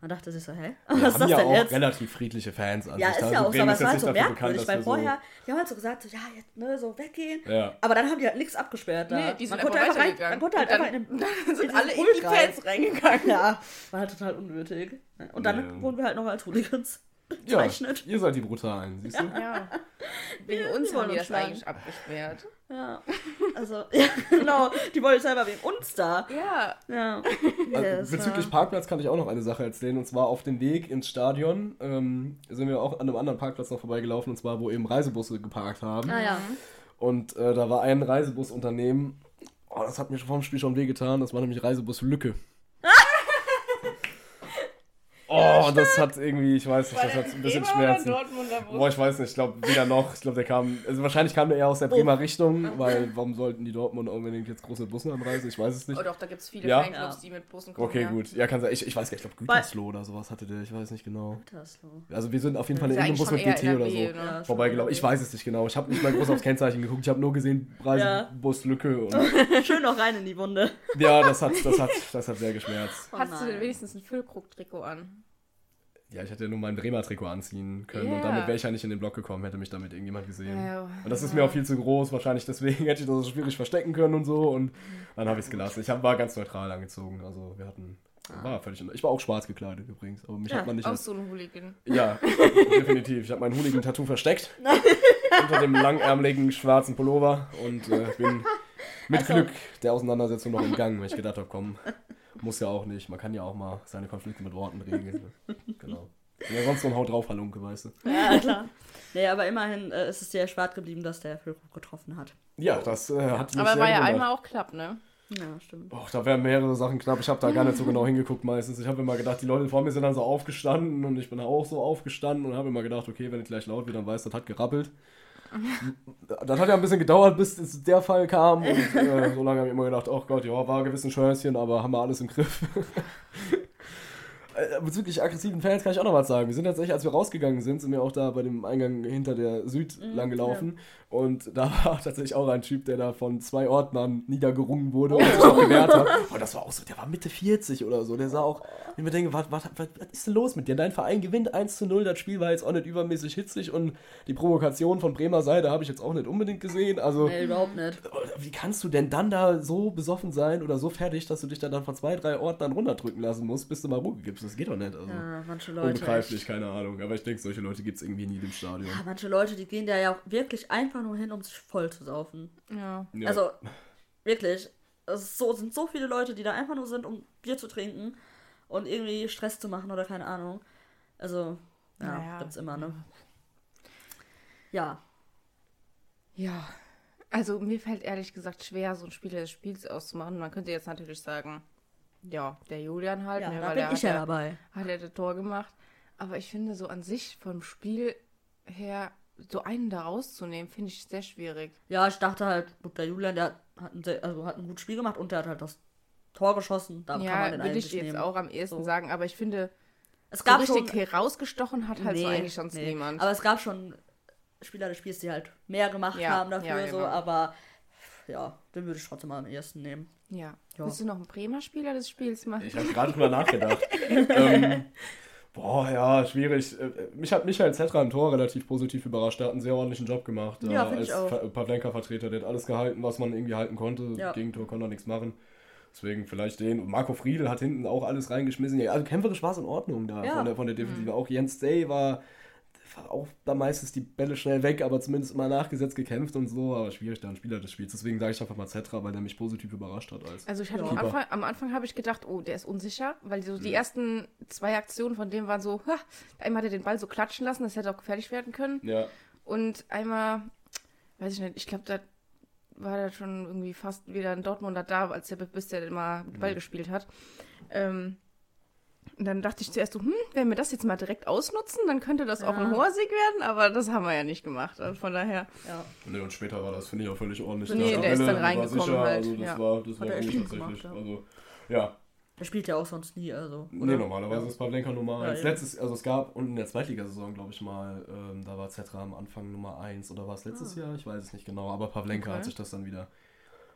man dachte sich so, hä? Was Wir ist haben das ja denn auch jetzt? relativ friedliche Fans an Ja, sich. ist Also ja auch so, aber es war halt so merkwürdig, weil wir so- vorher, die haben halt so gesagt, so, ja, jetzt, ne, so weggehen. Ja. Aber dann haben die halt nichts abgesperrt da. Nee, die sind man konnte einfach rein, man konnte halt Und einfach in dann, den, [LAUGHS] dann sind in alle in die. Fans reingegangen. Ja, war halt total unnötig. Und dann Ja. wurden wir halt noch als Hooligans [LAUGHS] Ja, bezeichnet. ihr seid die Brutalen, siehst du? Ja. Wegen Wir- uns haben die das eigentlich abgesperrt. Ja, also, [LAUGHS] ja, genau, die Polizei war wegen uns da. Ja. Ja. Also, bezüglich Parkplatz kann ich auch noch eine Sache erzählen. Und zwar auf dem Weg ins Stadion ähm, sind wir auch an einem anderen Parkplatz noch vorbeigelaufen. Und zwar, wo eben Reisebusse geparkt haben. Ah ja. Und äh, da war ein Reisebusunternehmen. Oh, das hat mir vor dem Spiel schon wehgetan. Das war nämlich Reisebus Lücke. Oh, das hat irgendwie, ich weiß nicht, das hat ein bisschen Schmerzen. Boah, ich weiß nicht, ich glaube wieder noch. Ich glaube, der kam, also wahrscheinlich kam der eher aus der Bremer Richtung, weil warum sollten die Dortmund unbedingt jetzt große Busse anreisen? Ich weiß es nicht. Oh doch, da gibt es viele Ja? Fanclubs, Ja. die mit Bussen kommen. Okay, ja. gut. Ja, kann sein. Ich, ich weiß gar nicht, ich glaube Gütersloh oder sowas hatte der, ich weiß nicht genau. Gütersloh. Also wir sind auf jeden Fall in ja irgendeinem Bus mit BT oder so ne? Ja, vorbeigelaufen. Ich weiß es nicht genau. Ich habe nicht mal groß aufs Kennzeichen geguckt. Ich habe nur gesehen, Reisebus Lücke. Und [LAUGHS] Schön noch rein in die Wunde. ja, das hat, das hat, das hat sehr geschmerzt. Oh Hast du denn wenigstens ein Füllkrug-Trikot an? Ja, ich hätte ja nur mein Bremer Trikot anziehen können und Ja. damit wäre ich ja nicht in den Block gekommen, hätte mich damit irgendjemand gesehen. Ja. Und das ist mir auch viel zu groß, wahrscheinlich deswegen [LAUGHS] hätte ich das so schwierig verstecken können und so und dann habe ich es gelassen. Ich hab, war ganz neutral angezogen, also wir hatten, war völlig, ich war auch schwarz gekleidet übrigens, aber mich Ja, hat man nicht Auch als, so ein Hooligan. ja, [LAUGHS] definitiv. Ich habe mein Hooligan-Tattoo versteckt [LAUGHS] unter dem langärmeligen schwarzen Pullover und äh, bin mit Also- Glück der Auseinandersetzung noch im Gang, weil ich gedacht habe, komm, muss ja auch nicht, man kann ja auch mal seine Konflikte mit Worten regeln. Ne? Bin ja sonst so ein Haut drauf Halunke, weißt du. Ja, klar. Nee, aber immerhin äh, ist es dir erspart geblieben, dass der Füllkrug getroffen hat. Ja, das äh, hat mich Aber sehr war ja einmal auch klapp, ne? Ja, stimmt. Och, da wären mehrere Sachen knapp. Ich habe da gar nicht so genau hingeguckt meistens. Ich habe immer gedacht, die Leute vor mir sind dann so aufgestanden und ich bin auch so aufgestanden und habe immer gedacht, okay, wenn ich gleich laut wird, dann weiß, das hat gerappelt. [LAUGHS] Das hat ja ein bisschen gedauert, bis der Fall kam. Und äh, so lange habe ich immer gedacht, oh Gott, ja, war gewissen Schörnchen, aber haben wir alles im Griff. [LAUGHS] Äh, bezüglich aggressiven Fans kann ich auch noch was sagen. Wir sind tatsächlich, als wir rausgegangen sind, sind wir auch da bei dem Eingang hinter der Süd Mhm, lang gelaufen. Und da war tatsächlich auch ein Typ, der da von zwei Ordnern niedergerungen wurde und sich auch gewehrt hat. [LAUGHS] Und das war auch so, der war Mitte 40 oder so. Der sah auch, ich mir denke, was, was, was, was ist denn los mit dir? Dein Verein gewinnt 1 zu 0, das Spiel war jetzt auch nicht übermäßig hitzig und die Provokation von Bremer Seite habe ich jetzt auch nicht unbedingt gesehen. Also, Nee, überhaupt nicht. wie kannst du denn dann da so besoffen sein oder so fertig, dass du dich dann, dann von zwei, drei Ordnern runterdrücken lassen musst, bis du mal Ruhe gibst? Das geht doch nicht. Also. Ja, manche Leute. Unbegreiflich, echt. keine Ahnung. Aber ich denke, solche Leute gibt es irgendwie nie im Stadion. Ja, manche Leute, die gehen da ja auch wirklich einfach nur hin, um sich voll zu saufen. Ja. Ja. Also, wirklich. Es so, sind so viele Leute, die da einfach nur sind, um Bier zu trinken und irgendwie Stress zu machen oder keine Ahnung. Also, ja, Naja. gibt's immer, ne? Ja. Ja. Also mir fällt ehrlich gesagt schwer, so ein Spieler des Spiels auszumachen. Man könnte jetzt natürlich sagen, ja, der Julian halt, Ja, ne, da bin ich ja dabei. hat er das Tor gemacht. Aber ich finde so an sich vom Spiel her, so einen da rauszunehmen, finde ich sehr schwierig. Ja, ich dachte halt, gut, der Julian, der hat ein, sehr, also hat ein gutes Spiel gemacht und der hat halt das Tor geschossen. Da kann man ja, den will ich jetzt nehmen. auch am ehesten So. sagen, aber ich finde, Es so gab richtig schon, herausgestochen hat halt so Nee, eigentlich sonst nee. niemand. Aber es gab schon Spieler des Spiels, die halt mehr gemacht Ja, haben dafür, ja, so, genau. aber ja, den würde ich trotzdem mal am ersten nehmen. ja. Ja. Willst du noch einen Bremer Spieler des Spiels machen? Ich habe gerade drüber nachgedacht. [LAUGHS] ähm, boah, ja, schwierig. Äh, Mich hat Michael Zetra im Tor relativ positiv überrascht. Der hat einen sehr ordentlichen Job gemacht. Ja, äh, als Pavlenka-Vertreter. Der hat alles gehalten, was man irgendwie halten konnte. Ja. Gegentor konnte er nichts machen. Deswegen vielleicht den. Und Marco Friedl hat hinten auch alles reingeschmissen. Ja, also kämpferisch war es in Ordnung da Ja. von, der, von der Defensive. Auch Jens Day war, war auch da meistens die Bälle schnell weg, aber zumindest immer nachgesetzt gekämpft und so. Aber schwierig da ein Spieler des Spiels. Deswegen sage ich einfach mal Zetra, weil der mich positiv überrascht hat. Als Also ich hatte Ja. am. Anfang, am Anfang habe ich gedacht, oh, der ist unsicher, weil so Mhm. die ersten zwei Aktionen von dem waren so, ha, einmal hat er den Ball so klatschen lassen, das hätte auch gefährlich werden können. ja. Und einmal, weiß ich nicht, ich glaube, da war er schon irgendwie fast wieder in Dortmunder da, als der bis der immer Mhm. Ball gespielt hat. Ähm, und dann dachte ich zuerst so, hm, wenn wir das jetzt mal direkt ausnutzen, dann könnte das auch ein Ja. hoher Sieg werden, aber das haben wir ja nicht gemacht. Also von daher, Ja. Nee, und später war das, finde ich, auch völlig ordentlich. Nee, Da der ist dann reingekommen sicher, halt, Also das ja. war, das Hat war gut tatsächlich. gemacht, ja. Also, ja. Der spielt ja auch sonst nie, also. Nee, normalerweise ist Pavlenka Nummer Ja, 1. eben. Letztes, also es gab unten in der Zweitligasaison, glaube ich mal, ähm, da war Zetra am Anfang Nummer 1 oder war es letztes Jahr? Ich weiß es nicht genau, aber Pavlenka Okay. hat sich das dann wieder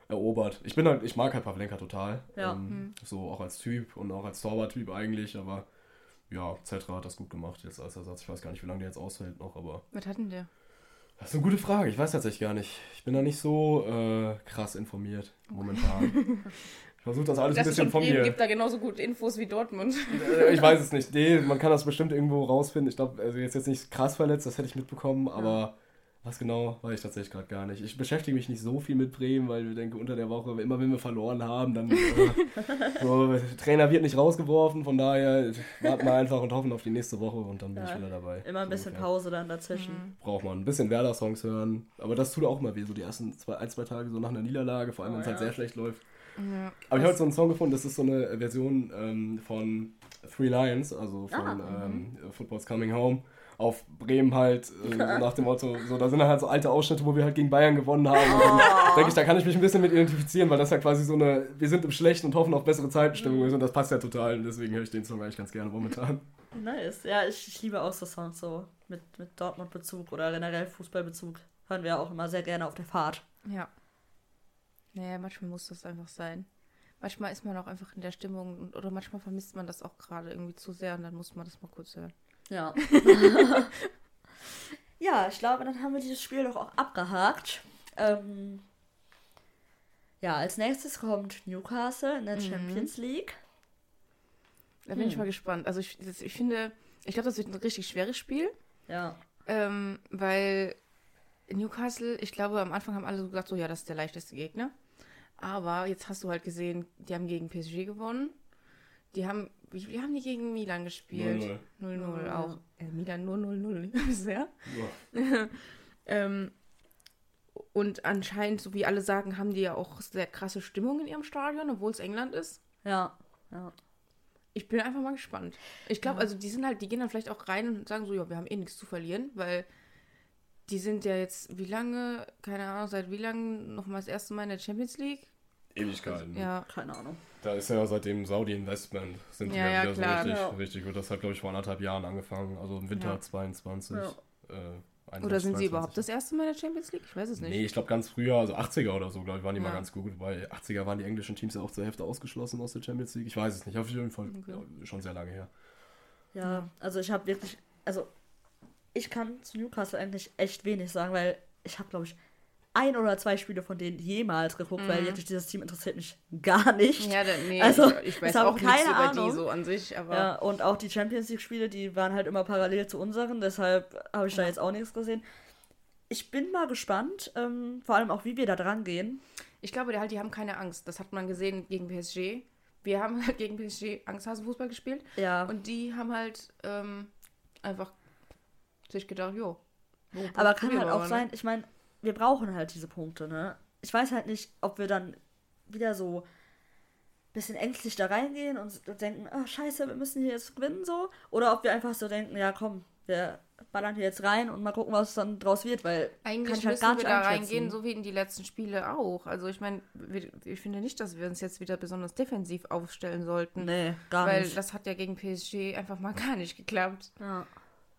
erobert. Ich bin halt, ich mag halt Pavlenka total. Ja. Ähm, So auch als Typ und auch als Torwarttyp eigentlich, aber ja, Zetra hat das gut gemacht jetzt als Ersatz. Ich weiß gar nicht, wie lange der jetzt aushält noch, aber was hat denn der? das ist eine gute Frage. Ich weiß tatsächlich gar nicht. Ich bin da nicht so äh, krass informiert momentan. [LAUGHS] ich versuche das alles ein bisschen von mir. gibt da genauso gut Infos wie Dortmund. Äh, Ich weiß [LAUGHS] es nicht. Nee, man kann das bestimmt irgendwo rausfinden. Ich glaube, also jetzt jetzt nicht krass verletzt, das hätte ich mitbekommen, aber was genau, weiß ich tatsächlich gerade gar nicht. Ich beschäftige mich nicht so viel mit Bremen, weil ich denke, unter der Woche, immer wenn wir verloren haben, dann äh, [LAUGHS] so, der Trainer wird nicht rausgeworfen, von daher warten wir einfach und hoffen auf die nächste Woche und dann bin Ja, ich wieder dabei. Immer ein So bisschen ungefähr. Pause dann dazwischen. Mhm. Braucht man ein bisschen Werder-Songs hören, aber das tut auch mal weh, so die ersten zwei, ein, zwei Tage so nach einer Niederlage, vor allem Oh, wenn es halt ja. sehr schlecht läuft. Ja. Aber ich habe heute so einen Song gefunden, das ist so eine Version ähm, von Three Lions, also von Ah, ähm, Football's Coming Home, auf Bremen halt, äh, so nach dem Motto, so, da sind halt so alte Ausschnitte, wo wir halt gegen Bayern gewonnen haben. Und dann denke ich, da kann ich mich ein bisschen mit identifizieren, weil das ja quasi so eine, wir sind im Schlechten und hoffen auf bessere Zeitenstimmung ist und das passt ja total und deswegen höre ich den Song eigentlich ganz gerne momentan. Nice. Ja, ich, ich liebe auch so Songs so mit, mit Dortmund-Bezug oder generell Fußballbezug. Hören wir auch immer sehr gerne auf der Fahrt. Ja. Naja, manchmal muss das einfach sein. Manchmal ist man auch einfach in der Stimmung und- oder manchmal vermisst man das auch gerade irgendwie zu sehr und dann muss man das mal kurz hören. Ja. [LAUGHS] ja, ich glaube, dann haben wir dieses Spiel doch auch abgehakt. Ähm, ja, als nächstes kommt Newcastle in der Mhm. Champions League. Da bin ich Hm. mal gespannt. Also ich, das, ich finde, ich glaube, das wird ein richtig schweres Spiel, Ja. ähm, weil Newcastle, ich glaube, am Anfang haben alle so gesagt, so ja, das ist der leichteste Gegner. Aber jetzt hast du halt gesehen, die haben gegen PSG gewonnen. Die haben, wie, wie haben die gegen Milan gespielt? 0-0. 0-0 Ja. auch. Äh, Milan nur 0-0 bisher. Ja. Ähm, Und anscheinend, so wie alle sagen, haben die ja auch sehr krasse Stimmung in ihrem Stadion, obwohl es England ist. Ja, ja. Ich bin einfach mal gespannt. Ich glaube, also die sind halt, die gehen dann vielleicht auch rein und sagen so, ja, wir haben eh nichts zu verlieren, weil die sind ja jetzt, wie lange, keine Ahnung, seit wie lange nochmal das erste Mal in der Champions League? Ewigkeiten. Ja. Keine Ahnung. Da ist ja seitdem Saudi Investment sind die Ja, ja, wieder klar. so richtig, Ja. richtig gut. Das hat, glaube ich, vor anderthalb Jahren angefangen. Also im Winter Ja. 22. Ja. Äh, Oder sind sie 21, überhaupt das erste Mal in der Champions League? Ich weiß es nicht. Nee, ich glaube ganz früher, also 80er oder so, glaube ich, waren die mal ganz gut. Weil 80er waren die englischen Teams ja auch zur Hälfte ausgeschlossen aus der Champions League. Ich weiß es nicht, auf jeden Fall Okay. schon sehr lange her. Ja, also ich habe wirklich, also ich kann zu Newcastle eigentlich echt wenig sagen, weil ich habe, glaube ich, ein oder zwei Spiele von denen jemals geguckt, weil wirklich dieses Team interessiert mich gar nicht. Mhm. Ja, da, nee, Also, ich, ich weiß auch nichts keine über Ahnung. die so an sich, aber Ja, und auch die Champions League-Spiele, die waren halt immer parallel zu unseren, deshalb habe ich da jetzt auch nichts gesehen. Ich bin mal gespannt, ähm, vor allem auch, wie wir da dran gehen. ich glaube, die, halt, die haben keine Angst. Das hat man gesehen gegen PSG. Wir haben halt gegen PSG Angsthasenfußball gespielt Ja. und die haben halt ähm, einfach sich gedacht, jo. wo Aber kann halt auch mal, sein, ne? ich meine, wir brauchen halt diese Punkte, ne? Ich weiß halt nicht, ob wir dann wieder so ein bisschen ängstlich da reingehen und denken, ah, scheiße, wir müssen hier jetzt gewinnen, so. Oder ob wir einfach so denken, ja komm, wir ballern hier jetzt rein und mal gucken, was dann draus wird, weil Eigentlich ich halt müssen gar wir nicht da reingehen, so wie in die letzten Spiele auch. Also ich meine, ich finde nicht, dass wir uns jetzt wieder besonders defensiv aufstellen sollten. nee, gar weil nicht. das hat ja gegen PSG einfach mal [LAUGHS] gar nicht geklappt. ja.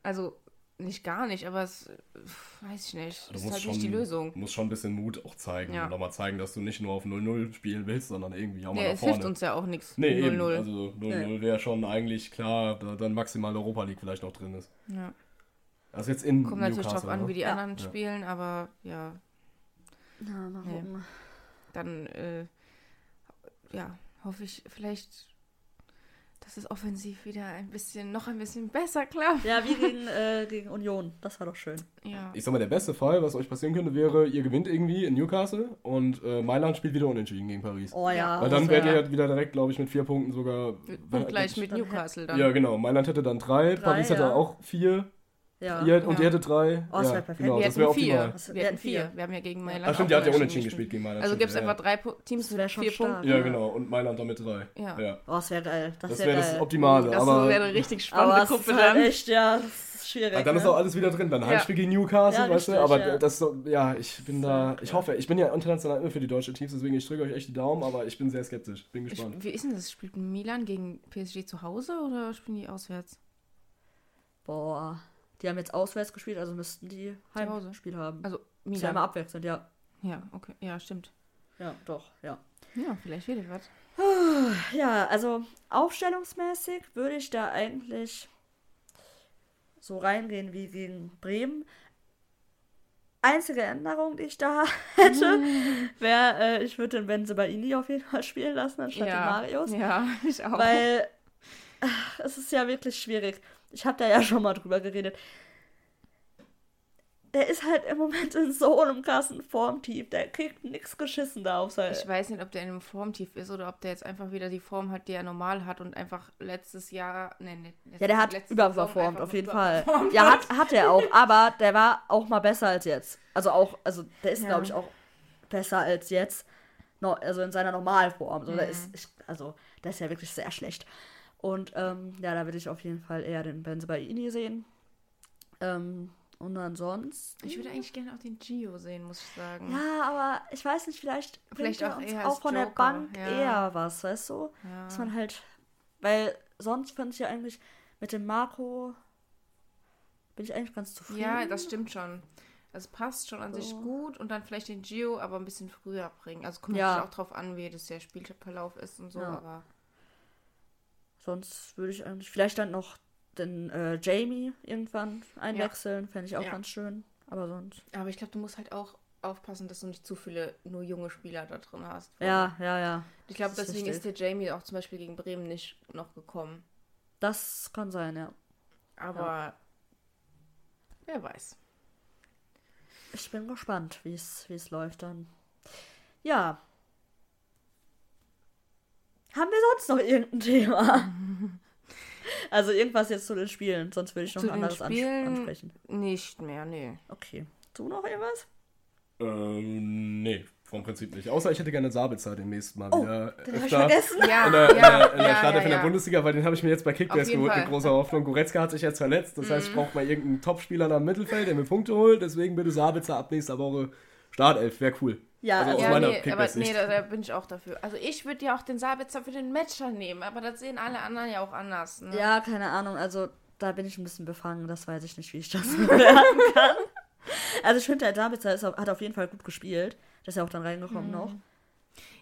Also nicht gar nicht, aber es pf, weiß ich nicht. Du Das ist halt schon, nicht die Lösung. Du musst schon ein bisschen Mut auch zeigen. Ja. Und auch mal zeigen, dass du nicht nur auf 0-0 spielen willst, sondern irgendwie auch mal Nee, nach es vorne. hilft uns ja auch nichts. Nee, eben. 0-0. Also 0-0 wäre schon eigentlich klar, da dann maximal Europa League vielleicht noch drin ist. ja. Das ist jetzt in Kommt natürlich drauf Newcastle, an, ne? wie die Ja. anderen Ja. spielen, aber ja, ja, mal Nee. dann äh, ja, hoffe ich vielleicht, dass es offensiv wieder ein bisschen, noch ein bisschen besser klappt. Ja, wie gegen, [LAUGHS] äh, gegen Union. Das war doch schön. Ja. Ich sag mal, der beste Fall, was euch passieren könnte, wäre, ihr gewinnt irgendwie in Newcastle und äh, Mailand spielt wieder unentschieden gegen Paris. Oh ja. Weil dann wärt wär- ihr wieder direkt, glaube ich, mit vier Punkten sogar. Und gleich mit Newcastle dann. Ja, genau. Mailand hätte dann drei, Drei, Paris hätte ja. auch vier. Ja. Ihr, und Ja. ihr hättet drei. Oh, das ja, wär perfekt. Genau, wir das vier. optimal. Das- Wir wir hatten hatten vier. vier. Wir haben ja gegen Mailand. Ach stimmt, ihr habt ja unentschieden gespielt gegen Mailand. Also gibt es ja, einfach drei Teams Das wär mit schon vier stark. Punkten. Ja, genau. Und Mailand damit drei. Ja. ja. Oh, das wäre geil. Das, Das wär wäre das Optimale. Das aber wäre eine richtig Aber spannende ist Gruppe halt dann. echt, ja, das ist schwierig. Ah, dann ist ne? auch alles wieder drin. Dann Heimspiel gegen Newcastle, Ja, weißt du? Aber ja. das so, ja, ich bin da, ich hoffe, ich bin ja international immer für die deutschen Teams, deswegen ich drücke euch echt die Daumen, aber ich bin sehr skeptisch. Bin gespannt. Ich, wie ist denn das? Spielt Milan gegen PSG zu Hause oder spielen die auswärts? Boah. Die haben jetzt auswärts gespielt, also müssten die. Heimspiel haben. Also ja Milan. immer abwechselnd, ja. Ja, okay. Ja, stimmt. Ja, doch, ja. Ja, vielleicht wird was. [SIGHS] Ja, also aufstellungsmäßig würde ich da eigentlich so reingehen wie gegen Bremen. Einzige Änderung, die ich da [LAUGHS] hätte, [LAUGHS] wäre, äh, ich würde den Benzebaini auf jeden Fall spielen lassen, anstatt den Marius. Ja, [LAUGHS] ich auch. Weil ach, es ist ja wirklich schwierig. Ich habe da ja schon mal drüber geredet. Der ist halt im Moment in so einem krassen Formtief. Der kriegt nichts geschissen da auf sein. ich weiß nicht, ob der in einem Formtief ist oder ob der jetzt einfach wieder die Form hat, die er normal hat und einfach letztes Jahr. Nee, nee, Ja, der hat überperformt, auf jeden Fall. Ja, hat, hat er auch, aber der war auch mal besser als jetzt. Also auch, also der ist, Ja. glaube ich, auch besser als jetzt. No, also in seiner Normalform. So, der Mhm. ist, ich, also, der ist ja wirklich sehr schlecht. Und ähm, ja, da würde ich auf jeden Fall eher den Benzebaini sehen. Ähm, und ansonsten. Ich würde eigentlich gerne auch den Gio sehen, muss ich sagen. Ja, aber ich weiß nicht, vielleicht, Vielleicht auch uns auch von der Joker, Bank ja. eher was, weißt du? Ja. Dass man halt, weil sonst finde ich ja eigentlich mit dem Marco bin ich eigentlich ganz zufrieden. Ja, das stimmt schon. Es passt schon an sich So. gut und dann vielleicht den Gio aber ein bisschen früher bringen. Also kommt Ja. natürlich auch drauf an, wie das der Spielverlauf ist und so, Ja. aber Sonst würde ich eigentlich vielleicht dann noch den äh, Jamie irgendwann einwechseln, fände ich auch Ja. ganz schön. Aber sonst. aber ich glaube, du musst halt auch aufpassen, dass du nicht zu viele nur junge Spieler da drin hast. Ja, ja, ja. Ich glaube, deswegen ist der Jamie auch zum Beispiel gegen Bremen nicht noch gekommen. Das kann sein, ja. Aber wer weiß. Ich bin gespannt, wie es wie es läuft dann. Ja. Haben wir sonst noch irgendein Thema? [LAUGHS] also irgendwas jetzt zu den Spielen, sonst würde ich noch Zu anderes ans Spielen- ansprechen. Nicht mehr, nee. Okay. Du noch irgendwas? Ähm, nee, vom Prinzip nicht. Außer ich hätte gerne Sabitzer demnächst mal Oh, wieder den hab ich öfter vergessen. Ja, in der, in ja, der, in der ja, Startelf ja, in der ja. Bundesliga, weil den habe ich mir jetzt bei Kickbase geholt mit großer Hoffnung. Goretzka hat sich jetzt verletzt, das heißt, ich brauche mal irgendeinen Topspieler da im Mittelfeld, der mir Punkte holt. Deswegen bitte Sabitzer ab nächster Woche Startelf, wäre cool. Ja, Also also, aus Ja, meiner nee, aber nee, da, da bin ich auch dafür. Also ich würde ja auch den Sabitzer für den Matcher nehmen, aber das sehen alle anderen ja auch anders. Ne? ja, keine Ahnung. Also, da bin ich ein bisschen befangen. Das weiß ich nicht, wie ich das [LAUGHS] bewerten kann. Also, ich finde, der Sabitzer ist, hat auf jeden Fall gut gespielt. Der ist ja auch dann reingekommen noch.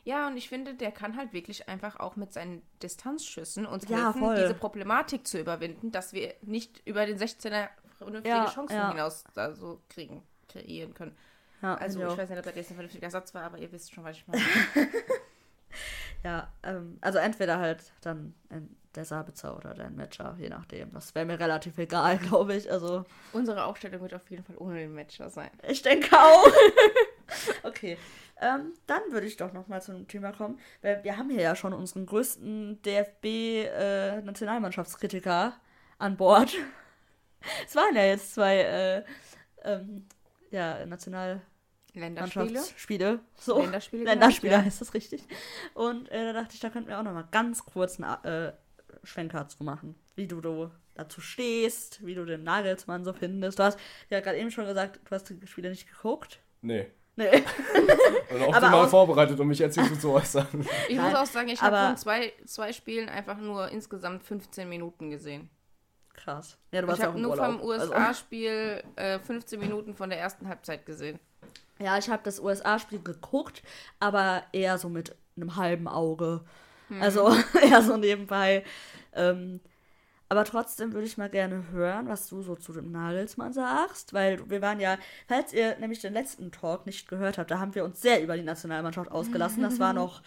Ja, und ich finde, der kann halt wirklich einfach auch mit seinen Distanzschüssen uns Ja, helfen, voll. diese Problematik zu überwinden, dass wir nicht über den 16er vernünftige Ja, Chancen ja. hinaus da so kriegen, kreieren können. Ja, Also ich weiß nicht, ob das jetzt ein vernünftiger Satz war, aber ihr wisst schon, was ich meine. [LAUGHS] Ja, ähm, also entweder halt dann der Sabitzer oder der Matcher, je nachdem. Das wäre mir relativ egal, [LAUGHS] glaube ich. Also, Unsere Aufstellung wird auf jeden Fall ohne den Matcher sein. ich denke auch. [LAUGHS] okay. Ähm, dann würde ich doch noch mal zu einem Thema kommen. Weil wir haben hier ja schon unseren größten DFB-Nationalmannschaftskritiker an Bord. Es waren ja jetzt zwei äh, ähm, ja, National Länderspiele. Mannschaftsspiele. So. Länderspiele, Länderspiele genau, ja. heißt das richtig. Und äh, da dachte ich, da könnten wir auch noch mal ganz kurz einen äh, Schwenker zu machen. Wie du, du dazu stehst, wie du den Nagelsmann so findest. Du hast ja gerade eben schon gesagt, du hast die Spiele nicht geguckt. Nee. Nee. [LAUGHS] Und auch Aber mal vorbereitet, um mich jetzt hierzu zu äußern. Ich muss auch sagen, ich habe von zwei, zwei Spielen einfach nur insgesamt 15 Minuten gesehen. Krass. Ja, du warst Ich ja auch habe im nur Urlaub. vom Also- USA-Spiel äh, 15 Minuten von der ersten Halbzeit gesehen. Ja, ich habe das USA-Spiel geguckt, aber eher so mit einem halben Auge. Also [LAUGHS] eher so nebenbei. Ähm, aber trotzdem würde ich mal gerne hören, was du so zu dem Nagelsmann sagst, weil wir waren ja, falls ihr nämlich den letzten Talk nicht gehört habt, da haben wir uns sehr über die Nationalmannschaft ausgelassen. Das war [LAUGHS] noch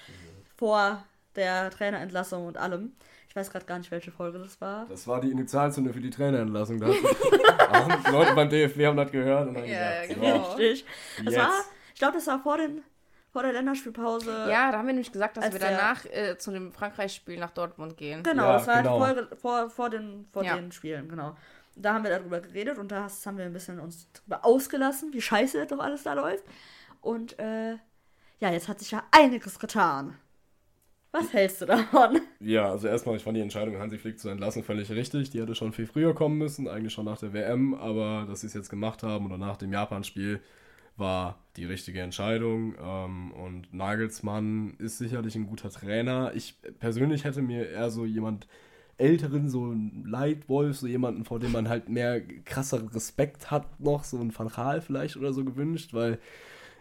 vor der Trainerentlassung und allem. Ich weiß gerade gar nicht, welche Folge das war. Das war die Initialzündung für die Trainerentlassung. Da haben die [LAUGHS] Leute beim DFB haben das gehört und haben Ja, gesagt, genau. Richtig. Das war, ich glaube, das war vor, den, vor der Länderspielpause. Ja, da haben wir nämlich gesagt, dass wir danach äh, zu dem Frankreich-Spiel nach Dortmund gehen. Genau, Ja, das war genau. halt vor, vor, vor, den, vor Ja. den Spielen, genau. Da haben wir darüber geredet und da hast- haben wir ein bisschen uns drüber ausgelassen, wie scheiße das doch alles da läuft. Und äh, ja, jetzt hat sich ja einiges getan. Was hältst du davon? Ja, also erstmal, ich fand die Entscheidung, Hansi Flick zu entlassen, völlig richtig. Die hätte schon viel früher kommen müssen, eigentlich schon nach der WM, aber dass sie es jetzt gemacht haben oder nach dem Japan-Spiel, war die richtige Entscheidung. Ähm, und Nagelsmann ist sicherlich ein guter Trainer. Ich persönlich hätte mir eher so jemand Älteren, so einen Leitwolf, so jemanden, vor dem man halt mehr krasseren Respekt hat, noch, so ein Van Gaal vielleicht oder so gewünscht, weil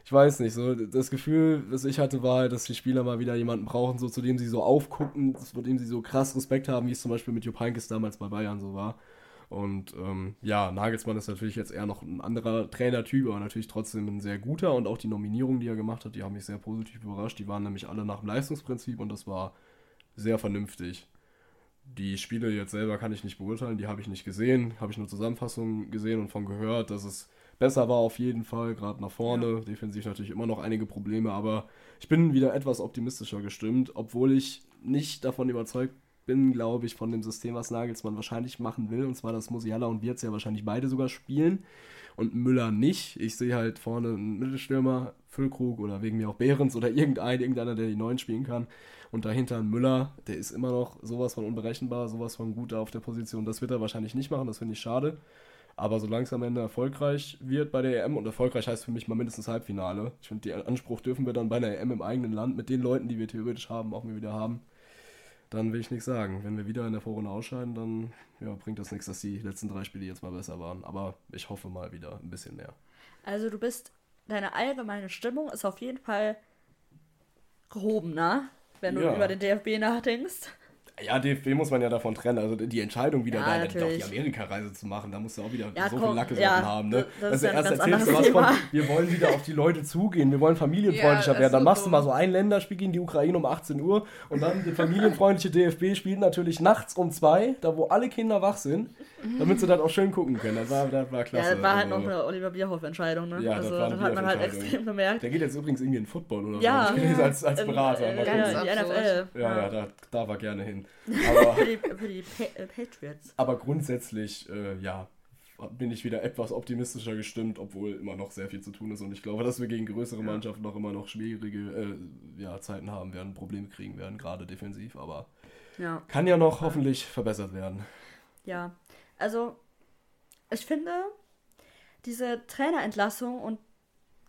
ich weiß nicht, so das Gefühl, das ich hatte, war halt, dass die Spieler mal wieder jemanden brauchen, so zu dem sie so aufgucken, vor dem sie so krass Respekt haben, wie es zum Beispiel mit Jupp Heynckes damals bei Bayern so war. Und ähm, ja, Nagelsmann ist natürlich jetzt eher noch ein anderer Trainertyp, aber natürlich trotzdem ein sehr guter. Und auch die Nominierungen, die er gemacht hat, die haben mich sehr positiv überrascht. Die waren nämlich alle nach dem Leistungsprinzip und das war sehr vernünftig. Die Spiele jetzt selber kann ich nicht beurteilen, die habe ich nicht gesehen, habe ich nur Zusammenfassungen gesehen und von gehört, dass es besser war auf jeden Fall, gerade nach vorne. Defensiv natürlich immer noch einige Probleme, aber ich bin wieder etwas optimistischer gestimmt, obwohl ich nicht davon überzeugt bin, glaube ich, von dem System, was Nagelsmann wahrscheinlich machen will. Und zwar, dass Musiala und Wirtz ja wahrscheinlich beide sogar spielen und Müller nicht. Ich sehe halt vorne einen Mittelstürmer, Füllkrug oder wegen mir auch Behrens oder irgendein, irgendeiner, der die Neuen spielen kann. Und dahinter ein Müller, der ist immer noch sowas von unberechenbar, sowas von gut auf der Position. Das wird er wahrscheinlich nicht machen, das finde ich schade. Aber solange es am Ende erfolgreich wird bei der EM, und erfolgreich heißt für mich mal mindestens Halbfinale. Ich finde, den Anspruch dürfen wir dann bei einer EM im eigenen Land mit den Leuten, die wir theoretisch haben, auch mal wieder haben. Dann will ich nichts sagen. Wenn wir wieder in der Vorrunde ausscheiden, dann ja, bringt das nichts, dass die letzten drei Spiele jetzt mal besser waren. Aber ich hoffe mal wieder ein bisschen mehr. Also du bist, deine allgemeine Stimmung ist auf jeden Fall gehobener, wenn du Ja. über den DFB nachdenkst. Ja, DFB muss man ja davon trennen. Also die Entscheidung wieder Ja, da, doch die natürlich. Amerikareise zu machen, da musst du auch wieder Ja, so komm, viel Lacke ja, haben. Ne? das- Also erst erzählst du was von, wir wollen wieder auf die Leute zugehen, wir wollen familienfreundlicher werden. Dann machst du mal so ein Länderspiel gegen die Ukraine um 18 Uhr und dann der familienfreundliche DFB spielt natürlich nachts um zwei, da wo alle Kinder wach sind, damit sie das auch schön gucken können. Das war, das war klasse. ja, das war halt Also, noch eine Oliver Bierhoff-Entscheidung, ne? Ja, das also war eine das hat man halt extrem gemerkt. Der geht jetzt übrigens irgendwie in Football oder Ja. [LAUGHS] so. Gelesen als, als Ähm, Berater. äh, Mal ja, die. NFL. ja, ja, da darf er gerne hin. [LAUGHS] Aber Für die, für die pa äh, Patriots. Aber grundsätzlich, äh, ja, bin ich wieder etwas optimistischer gestimmt, obwohl immer noch sehr viel zu tun ist. Und ich glaube, dass wir gegen größere Ja. Mannschaften noch immer noch schwierige äh, ja, Zeiten haben werden, Probleme kriegen werden, gerade defensiv. Aber Ja. kann ja noch hoffentlich verbessert werden. Ja, also ich finde, diese Trainerentlassung und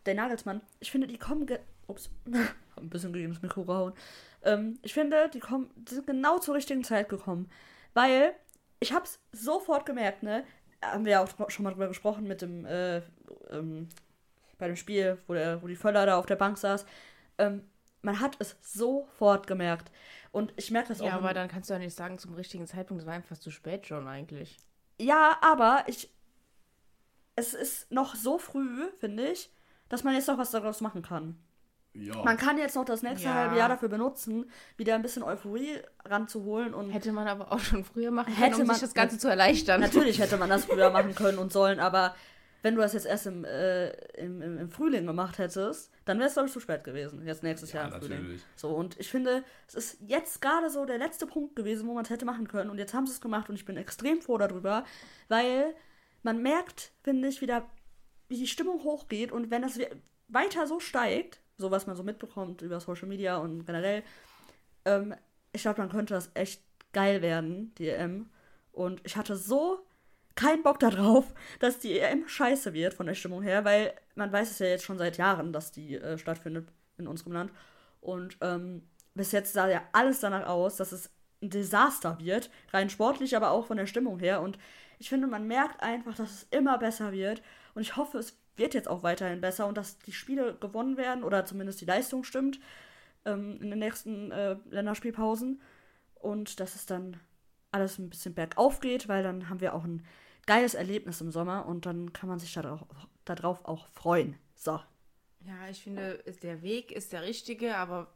der Nagelsmann, ich finde, die kommen. Ge Ups, hab [LAUGHS] ein bisschen gegen das Mikro gehauen. Ähm, ich finde, die, kommen, die sind genau zur richtigen Zeit gekommen. Weil ich hab's sofort gemerkt, ne? Haben wir ja auch schon mal drüber gesprochen mit dem, äh, ähm, bei dem Spiel, wo, der, die Völler da auf der Bank saß. Ähm, man hat es sofort gemerkt. Und ich merke das auch. Ja, aber dann kannst du ja nicht sagen, zum richtigen Zeitpunkt, das war einfach zu spät schon eigentlich. Ja, aber ich. Es ist noch so früh, finde ich, dass man jetzt noch was daraus machen kann. Ja. Man kann jetzt noch das nächste Ja. halbe Jahr dafür benutzen, wieder ein bisschen Euphorie ranzuholen und Hätte man aber auch schon früher machen können, Hätte um man- sich das Ganze zu erleichtern. natürlich hätte man das früher [LAUGHS] machen können und sollen, aber wenn du das jetzt erst im, äh, im, im, im Frühling gemacht hättest, dann wäre es, glaube ich, zu spät gewesen. Jetzt nächstes Ja, Jahr im Frühling. natürlich. So, und ich finde, es ist jetzt gerade so der letzte Punkt gewesen, wo man es hätte machen können. Und jetzt haben sie es gemacht und ich bin extrem froh darüber, weil man merkt, finde ich, wieder, wie die Stimmung hochgeht. Und wenn das we- weiter so steigt, so was man so mitbekommt über Social Media und generell, ähm, ich glaube, dann könnte das echt geil werden, die EM. Und ich hatte so keinen Bock darauf, [LAUGHS] dass die EM scheiße wird von der Stimmung her, weil man weiß es ja jetzt schon seit Jahren, dass die äh, stattfindet in unserem Land. Und ähm, bis jetzt sah ja alles danach aus, dass es ein Desaster wird, rein sportlich, aber auch von der Stimmung her. Und ich finde, man merkt einfach, dass es immer besser wird. Und ich hoffe, es wird jetzt auch weiterhin besser und dass die Spiele gewonnen werden oder zumindest die Leistung stimmt ähm, in den nächsten äh, Länderspielpausen. Und dass es dann alles ein bisschen bergauf geht, weil dann haben wir auch ein geiles Erlebnis im Sommer und dann kann man sich darauf, darauf auch freuen. So. Ja, ich finde, der Weg ist der richtige, aber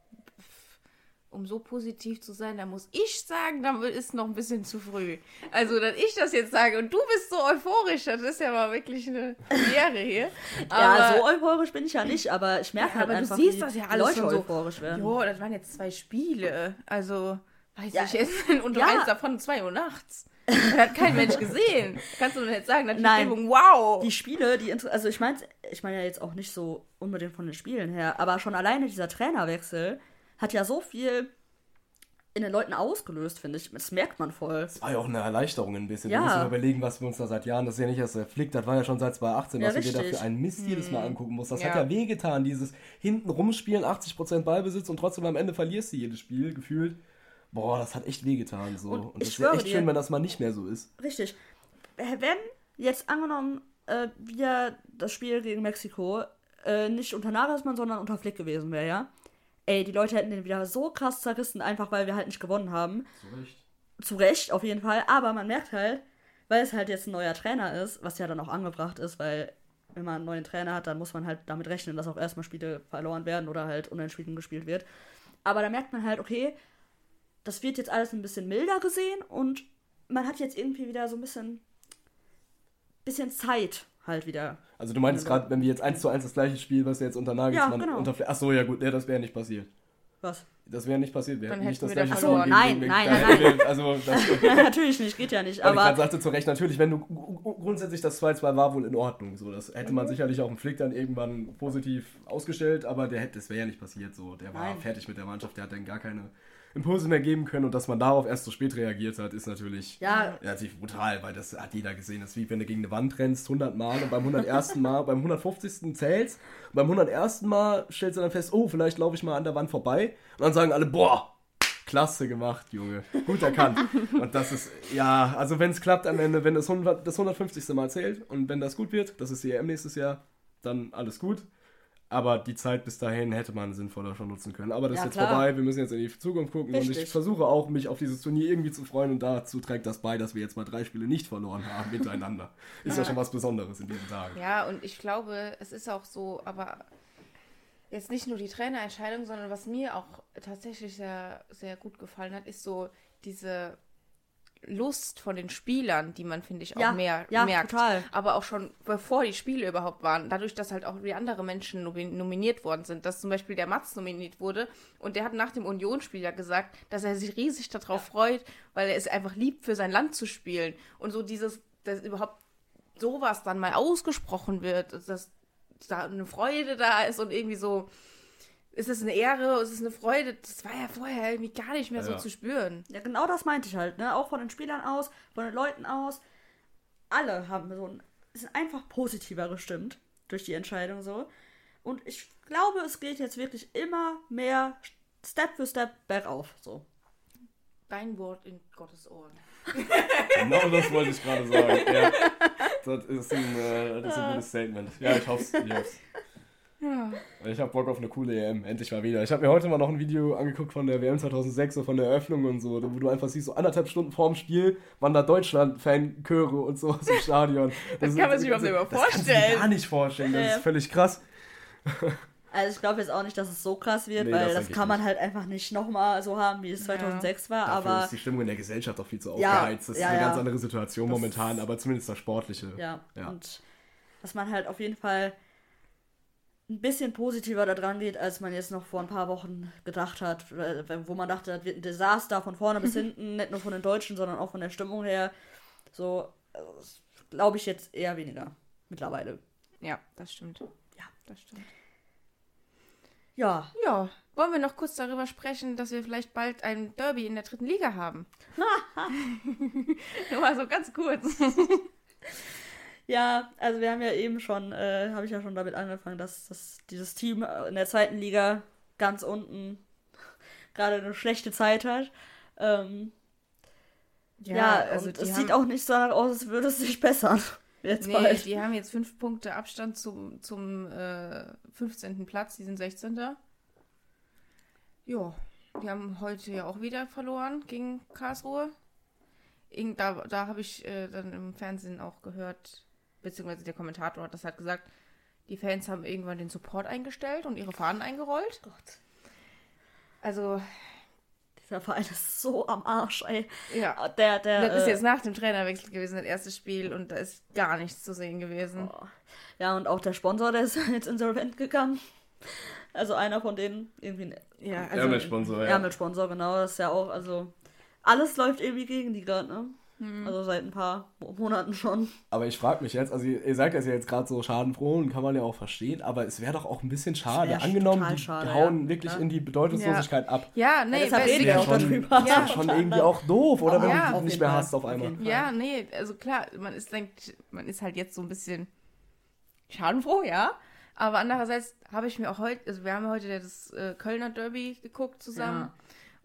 um so positiv zu sein, da muss ich sagen, da ist noch ein bisschen zu früh. Also, dass ich das jetzt sage und du bist so euphorisch, das ist ja mal wirklich eine Ehre hier. [LAUGHS] ja, so euphorisch bin ich ja nicht, aber ich merke Ja, halt aber einfach, du siehst wie das ja alles Leute so. euphorisch werden. Jo, das waren jetzt zwei Spiele. Also, weiß Ja, ich jetzt. [LAUGHS] Und ja. eins davon 2 Uhr nachts. Das [LAUGHS] hat kein Mensch gesehen. Kannst du denn jetzt sagen, dass die Nein. Stimmung, wow. Die Spiele, die inter- also ich meine, ich meine ja jetzt auch nicht so unbedingt von den Spielen her, aber schon alleine dieser Trainerwechsel hat ja so viel in den Leuten ausgelöst, finde ich. Das merkt man voll. Das war ja auch eine Erleichterung ein bisschen. Ja. Wir müssen überlegen, was wir uns da seit Jahren, das ist ja nicht erst der Flick, das war ja schon seit 2018, Ja, was du dir da richtig. für einen Mist jedes Mal angucken musst. Das hat Ja. ja wehgetan, dieses hinten rumspielen, 80% Ballbesitz und trotzdem am Ende verlierst du jedes Spiel, gefühlt. Boah, das hat echt wehgetan. So. Und Und, das wäre echt dir- schön, wenn das mal nicht mehr so ist. Richtig. Wenn jetzt angenommen äh, wir das Spiel gegen Mexiko äh, nicht unter Nagelsmann, sondern unter Flick gewesen wäre, ja? Ey, die Leute hätten den wieder so krass zerrissen, einfach weil wir halt nicht gewonnen haben. Zu Recht. Zu Recht, auf jeden Fall. Aber man merkt halt, weil es halt jetzt ein neuer Trainer ist, was ja dann auch angebracht ist, weil wenn man einen neuen Trainer hat, dann muss man halt damit rechnen, dass auch erstmal Spiele verloren werden oder halt unentschieden gespielt wird. Aber da merkt man halt, okay, das wird jetzt alles ein bisschen milder gesehen und man hat jetzt irgendwie wieder so ein bisschen, bisschen Zeit halt wieder. Also du meintest gerade, wenn wir jetzt 1 zu 1 das gleiche Spiel, was wir jetzt unter Nagelsmann Ja, genau. unter Flick. Achso, ja gut, nee, das wäre nicht passiert. Was? Das wäre nicht passiert. Wir Dann hätten nicht das gleiche verloren. Nein, gegen- nein, nein, hätten wir- Also [LAUGHS] das, Natürlich nicht, geht ja nicht. Aber ich grad sagte zu Recht, natürlich, wenn du gru- grundsätzlich das 2-2 war wohl in Ordnung. So, das hätte Mhm. man sicherlich auch im Flick dann irgendwann positiv ausgestellt, aber der hätte, das wäre ja nicht passiert. So, der war Nein. fertig mit der Mannschaft, der hat dann gar keine Impulse mehr geben können und dass man darauf erst so spät reagiert hat, ist natürlich ja, relativ brutal, weil das hat jeder gesehen. Das ist wie wenn du gegen eine Wand rennst, 100 Mal und beim 101. Mal, beim 150. zählst. Und beim 101. Mal stellst du dann fest, oh, vielleicht laufe ich mal an der Wand vorbei. Und dann sagen alle, boah, klasse gemacht, Junge. Gut erkannt. Und das ist, ja, also wenn es klappt am Ende, wenn das, 100, das 150. Mal zählt und wenn das gut wird, das ist die EM nächstes Jahr, dann alles gut. Aber die Zeit bis dahin hätte man sinnvoller schon nutzen können. Aber das Ja, ist jetzt klar. vorbei, wir müssen jetzt in die Zukunft gucken und ich Richtig. versuche auch, mich auf dieses Turnier irgendwie zu freuen und dazu trägt das bei, dass wir jetzt mal drei Spiele nicht verloren haben miteinander. [LAUGHS] Ist ja schon was Besonderes in diesen Tagen. Ja, und ich glaube, es ist auch so, aber jetzt nicht nur die Trainerentscheidung, sondern was mir auch tatsächlich sehr, sehr gut gefallen hat, ist so diese Lust von den Spielern, die man, finde ich, auch Ja, mehr ja, merkt. total. Aber auch schon bevor die Spiele überhaupt waren, dadurch, dass halt auch wie andere Menschen nomi- nominiert worden sind, dass zum Beispiel der Mats nominiert wurde und der hat nach dem Unionsspiel ja gesagt, dass er sich riesig darauf freut, weil er es einfach liebt, für sein Land zu spielen. Und so dieses, das überhaupt sowas dann mal ausgesprochen wird, dass da eine Freude da ist und irgendwie so, ist es eine Ehre, ist es eine Freude, das war ja vorher irgendwie gar nicht mehr so Ja. zu spüren. Ja, genau das meinte ich halt, ne? Auch von den Spielern aus, von den Leuten aus. Alle haben so ein, sind einfach positiver gestimmt durch die Entscheidung so. Und ich glaube, es geht jetzt wirklich immer mehr Step für Step bergauf. So. Dein Wort in Gottes Ohren. Genau das wollte ich gerade sagen. Ja. [LAUGHS] Das ist ein, äh, das ist ein gutes Statement. Ja, ich hoffe es. Ja. ich habe Bock auf eine coole EM. Endlich mal wieder. Ich habe mir heute mal noch ein Video angeguckt von der WM 2006, so von der Eröffnung und so, wo du einfach siehst, so anderthalb Stunden vorm Spiel waren da Deutschland-Fan-Chöre und so aus dem Stadion. Das kann man sich überhaupt nicht mehr Das kannst du dir vorstellen. gar nicht vorstellen. Das Ja. ist völlig krass. Also ich glaube jetzt auch nicht, dass es so krass wird, Nee, weil das das, kann man nicht. halt einfach nicht nochmal so haben, wie es 2006 war. Dafür aber ist die Stimmung in der Gesellschaft auch viel zu Ja, aufgeheizt. Das ist ja, eine ja. ganz andere Situation Das momentan, ist- aber zumindest das Sportliche. Ja, Ja. und dass man halt auf jeden Fall ein bisschen positiver da dran geht, als man jetzt noch vor ein paar Wochen gedacht hat, äh, wo man dachte, das wird ein Desaster von vorne bis [LAUGHS] hinten, nicht nur von den Deutschen, sondern auch von der Stimmung her. So, glaube ich jetzt eher weniger mittlerweile. Ja, das stimmt. Ja. das stimmt. Ja, Ja, wollen wir noch kurz darüber sprechen, dass wir vielleicht bald ein Derby in der dritten Liga haben? [LAUGHS] [LAUGHS] Nur mal so ganz kurz. Ja, also wir haben ja eben schon, äh, habe ich ja schon damit angefangen, dass, dass dieses Team in der zweiten Liga ganz unten [LAUGHS] gerade eine schlechte Zeit hat. Ähm, Ja, also und die es sieht auch nicht so danach aus, als würde es sich bessern. [LAUGHS] Jetzt Nee, bald. die haben jetzt fünf Punkte Abstand zum, zum äh, 15. Platz, die sind 16. Ja, die haben heute ja auch wieder verloren gegen Karlsruhe. Irgend, da da habe ich äh, dann im Fernsehen auch gehört, beziehungsweise der Kommentator hat das halt gesagt, die Fans haben irgendwann den Support eingestellt und ihre Fahnen eingerollt. Gott, Also, dieser Verein ist so am Arsch, ey. ja. Der, der, Das ist äh, jetzt nach dem Trainerwechsel gewesen, das erste Spiel, und da ist gar nichts zu sehen gewesen. oh. Ja, und auch der Sponsor, der ist [LAUGHS] jetzt insolvent gegangen. Also einer von denen, irgendwie ein Ja, Also, also, Ärmelsponsor, ja. Ärmelsponsor, genau. Das ist ja auch, also alles läuft irgendwie gegen die gerade, ne? Hm. Also seit ein paar Mo- Monaten schon. Aber ich frage mich jetzt, also ihr, ihr sagt das ja jetzt gerade so schadenfroh und kann man ja auch verstehen, aber es wäre doch auch ein bisschen schade. Angenommen, die schade, hauen ja. wirklich Ja. in die Bedeutungslosigkeit ab. ja, nee, wir Wäre auch schon, wär schon irgendwie auch doof, oder wenn Ja, du auf nicht mehr Fall, hast auf auf einmal. jeden Ja, nee, also klar, man ist denkt, man ist halt jetzt so ein bisschen schadenfroh, ja. Aber andererseits habe ich mir auch heute, also wir haben heute das äh, Kölner Derby geguckt zusammen. Ja.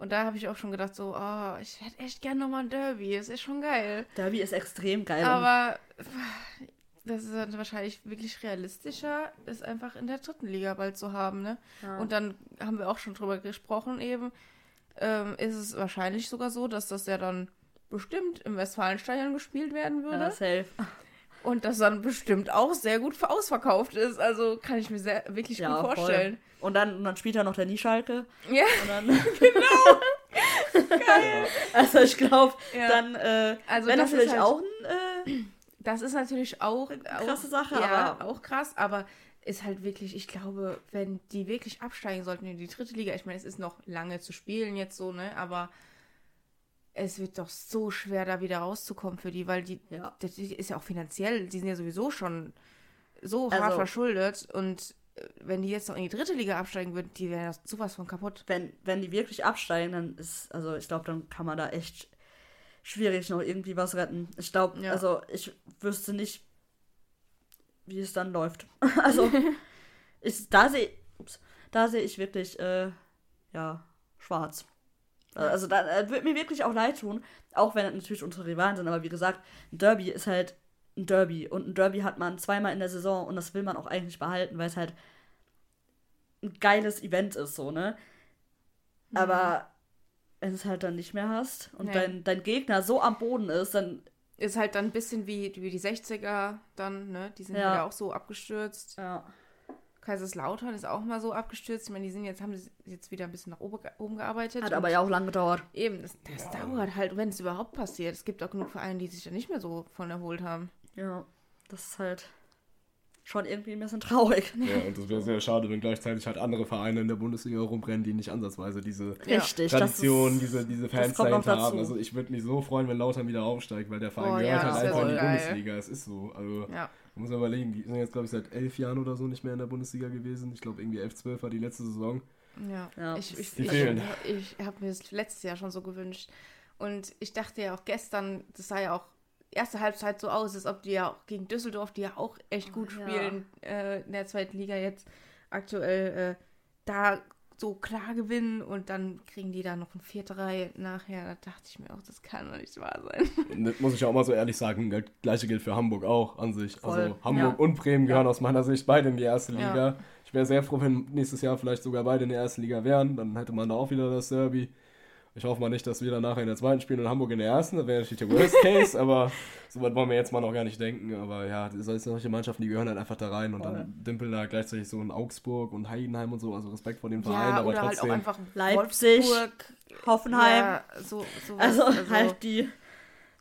Und da habe ich auch schon gedacht, so, oh, ich hätte echt gerne nochmal ein Derby. Das ist schon geil. Derby ist extrem geil. Aber das ist dann wahrscheinlich wirklich realistischer, es einfach in der dritten Liga bald zu haben, ne? Ja. Und dann haben wir auch schon drüber gesprochen eben, ähm, ist es wahrscheinlich sogar so, dass das ja dann bestimmt im Westfalenstadion gespielt werden würde. ja, safe. Und das dann bestimmt auch sehr gut ausverkauft ist. Also kann ich mir sehr, wirklich Ja, gut voll. vorstellen. Und dann, und dann spielt er noch der Nieschalke. Ja, Und dann, [LAUGHS] [LAUGHS] genau. Also ich glaube, Ja. dann, äh, Also wenn das natürlich halt- auch ein, äh, das ist natürlich auch, auch krasse Sache, ja, aber- auch krass, aber ist halt wirklich, ich glaube, wenn die wirklich absteigen sollten in die dritte Liga, ich meine, es ist noch lange zu spielen jetzt so, ne, aber es wird doch so schwer, da wieder rauszukommen für die, weil die, Ja. das ist ja auch finanziell, die sind ja sowieso schon so hart Also- verschuldet und äh, wenn die jetzt noch in die dritte Liga absteigen würden, die wären sowas von kaputt. wenn, wenn die wirklich absteigen, dann ist, also ich glaube, dann kann man da echt schwierig noch irgendwie was retten. Ich glaube, Ja. also ich wüsste nicht, wie es dann läuft. [LAUGHS] Also [LAUGHS] ich, da sehe da sehe ich wirklich, äh, ja, schwarz. Also da äh, wird mir wirklich auch leid tun, auch wenn natürlich unsere Rivalen sind, aber wie gesagt, ein Derby ist halt ein Derby und ein Derby hat man zweimal in der Saison und das will man auch eigentlich behalten, weil es halt ein geiles Event ist, so, ne? Aber wenn du es halt dann nicht mehr hast und Nee. dein, dein Gegner so am Boden ist, dann Ist halt dann ein bisschen wie, wie die 60er dann, ne, die sind Ja. ja auch so abgestürzt. ja. Kaiserslautern ist auch mal so abgestürzt. Ich meine, die sind jetzt, haben sie jetzt wieder ein bisschen nach oben, ge- oben gearbeitet. hat aber ja auch lang gedauert. Eben, das, das dauert halt, wenn es überhaupt passiert. Es gibt auch genug Vereine, die sich da nicht mehr so von erholt haben. Ja, das ist halt. schon irgendwie ein bisschen traurig. Ja, und das wäre sehr schade, wenn gleichzeitig halt andere Vereine in der Bundesliga rumrennen, die nicht ansatzweise diese Ja. Richtig. Tradition, das ist, diese, diese Fans dahinter haben. Also ich würde mich so freuen, wenn Lautern wieder aufsteigt, weil der Verein Oh, gehört ja, halt einfach in die geil. Bundesliga. Es ist so. Also Ja. Man muss man überlegen, die sind jetzt, glaube ich, seit elf Jahren oder so nicht mehr in der Bundesliga gewesen. Ich glaube, irgendwie 11, 12 war die letzte Saison. Ja, Ja, ich, ich, ich, ich, habe mir das letztes Jahr schon so gewünscht. Und ich dachte ja auch gestern, das sah ja auch erste Halbzeit so aus, als ob die ja auch gegen Düsseldorf, die ja auch echt gut Ja. spielen äh, in der zweiten Liga jetzt aktuell, äh, da so klar gewinnen und dann kriegen die da noch ein 4-3 nachher. Da dachte ich mir auch, das kann doch nicht wahr sein. [LAUGHS] Das muss ich auch mal so ehrlich sagen, das gleiche gilt für Hamburg auch an sich. Voll, Also Hamburg ja. und Bremen gehören Ja. aus meiner Sicht beide in die erste Ja. Liga. Ich wäre sehr froh, wenn nächstes Jahr vielleicht sogar beide in der ersten Liga wären. Dann hätte man da auch wieder das Derby. Ich hoffe mal nicht, dass wir dann nachher in der zweiten spielen und Hamburg in der ersten. Das wäre natürlich der Worst Case, aber [LAUGHS] so weit wollen wir jetzt mal noch gar nicht denken. Aber ja, solche Mannschaften, die gehören halt einfach da rein und dann dümpeln da gleichzeitig so in Augsburg und Heidenheim und so. Also Respekt vor den Vereinen, ja, aber halt trotzdem. auch einfach Leipzig, Wolfsburg, Hoffenheim. Ja, so, sowas. also, halt die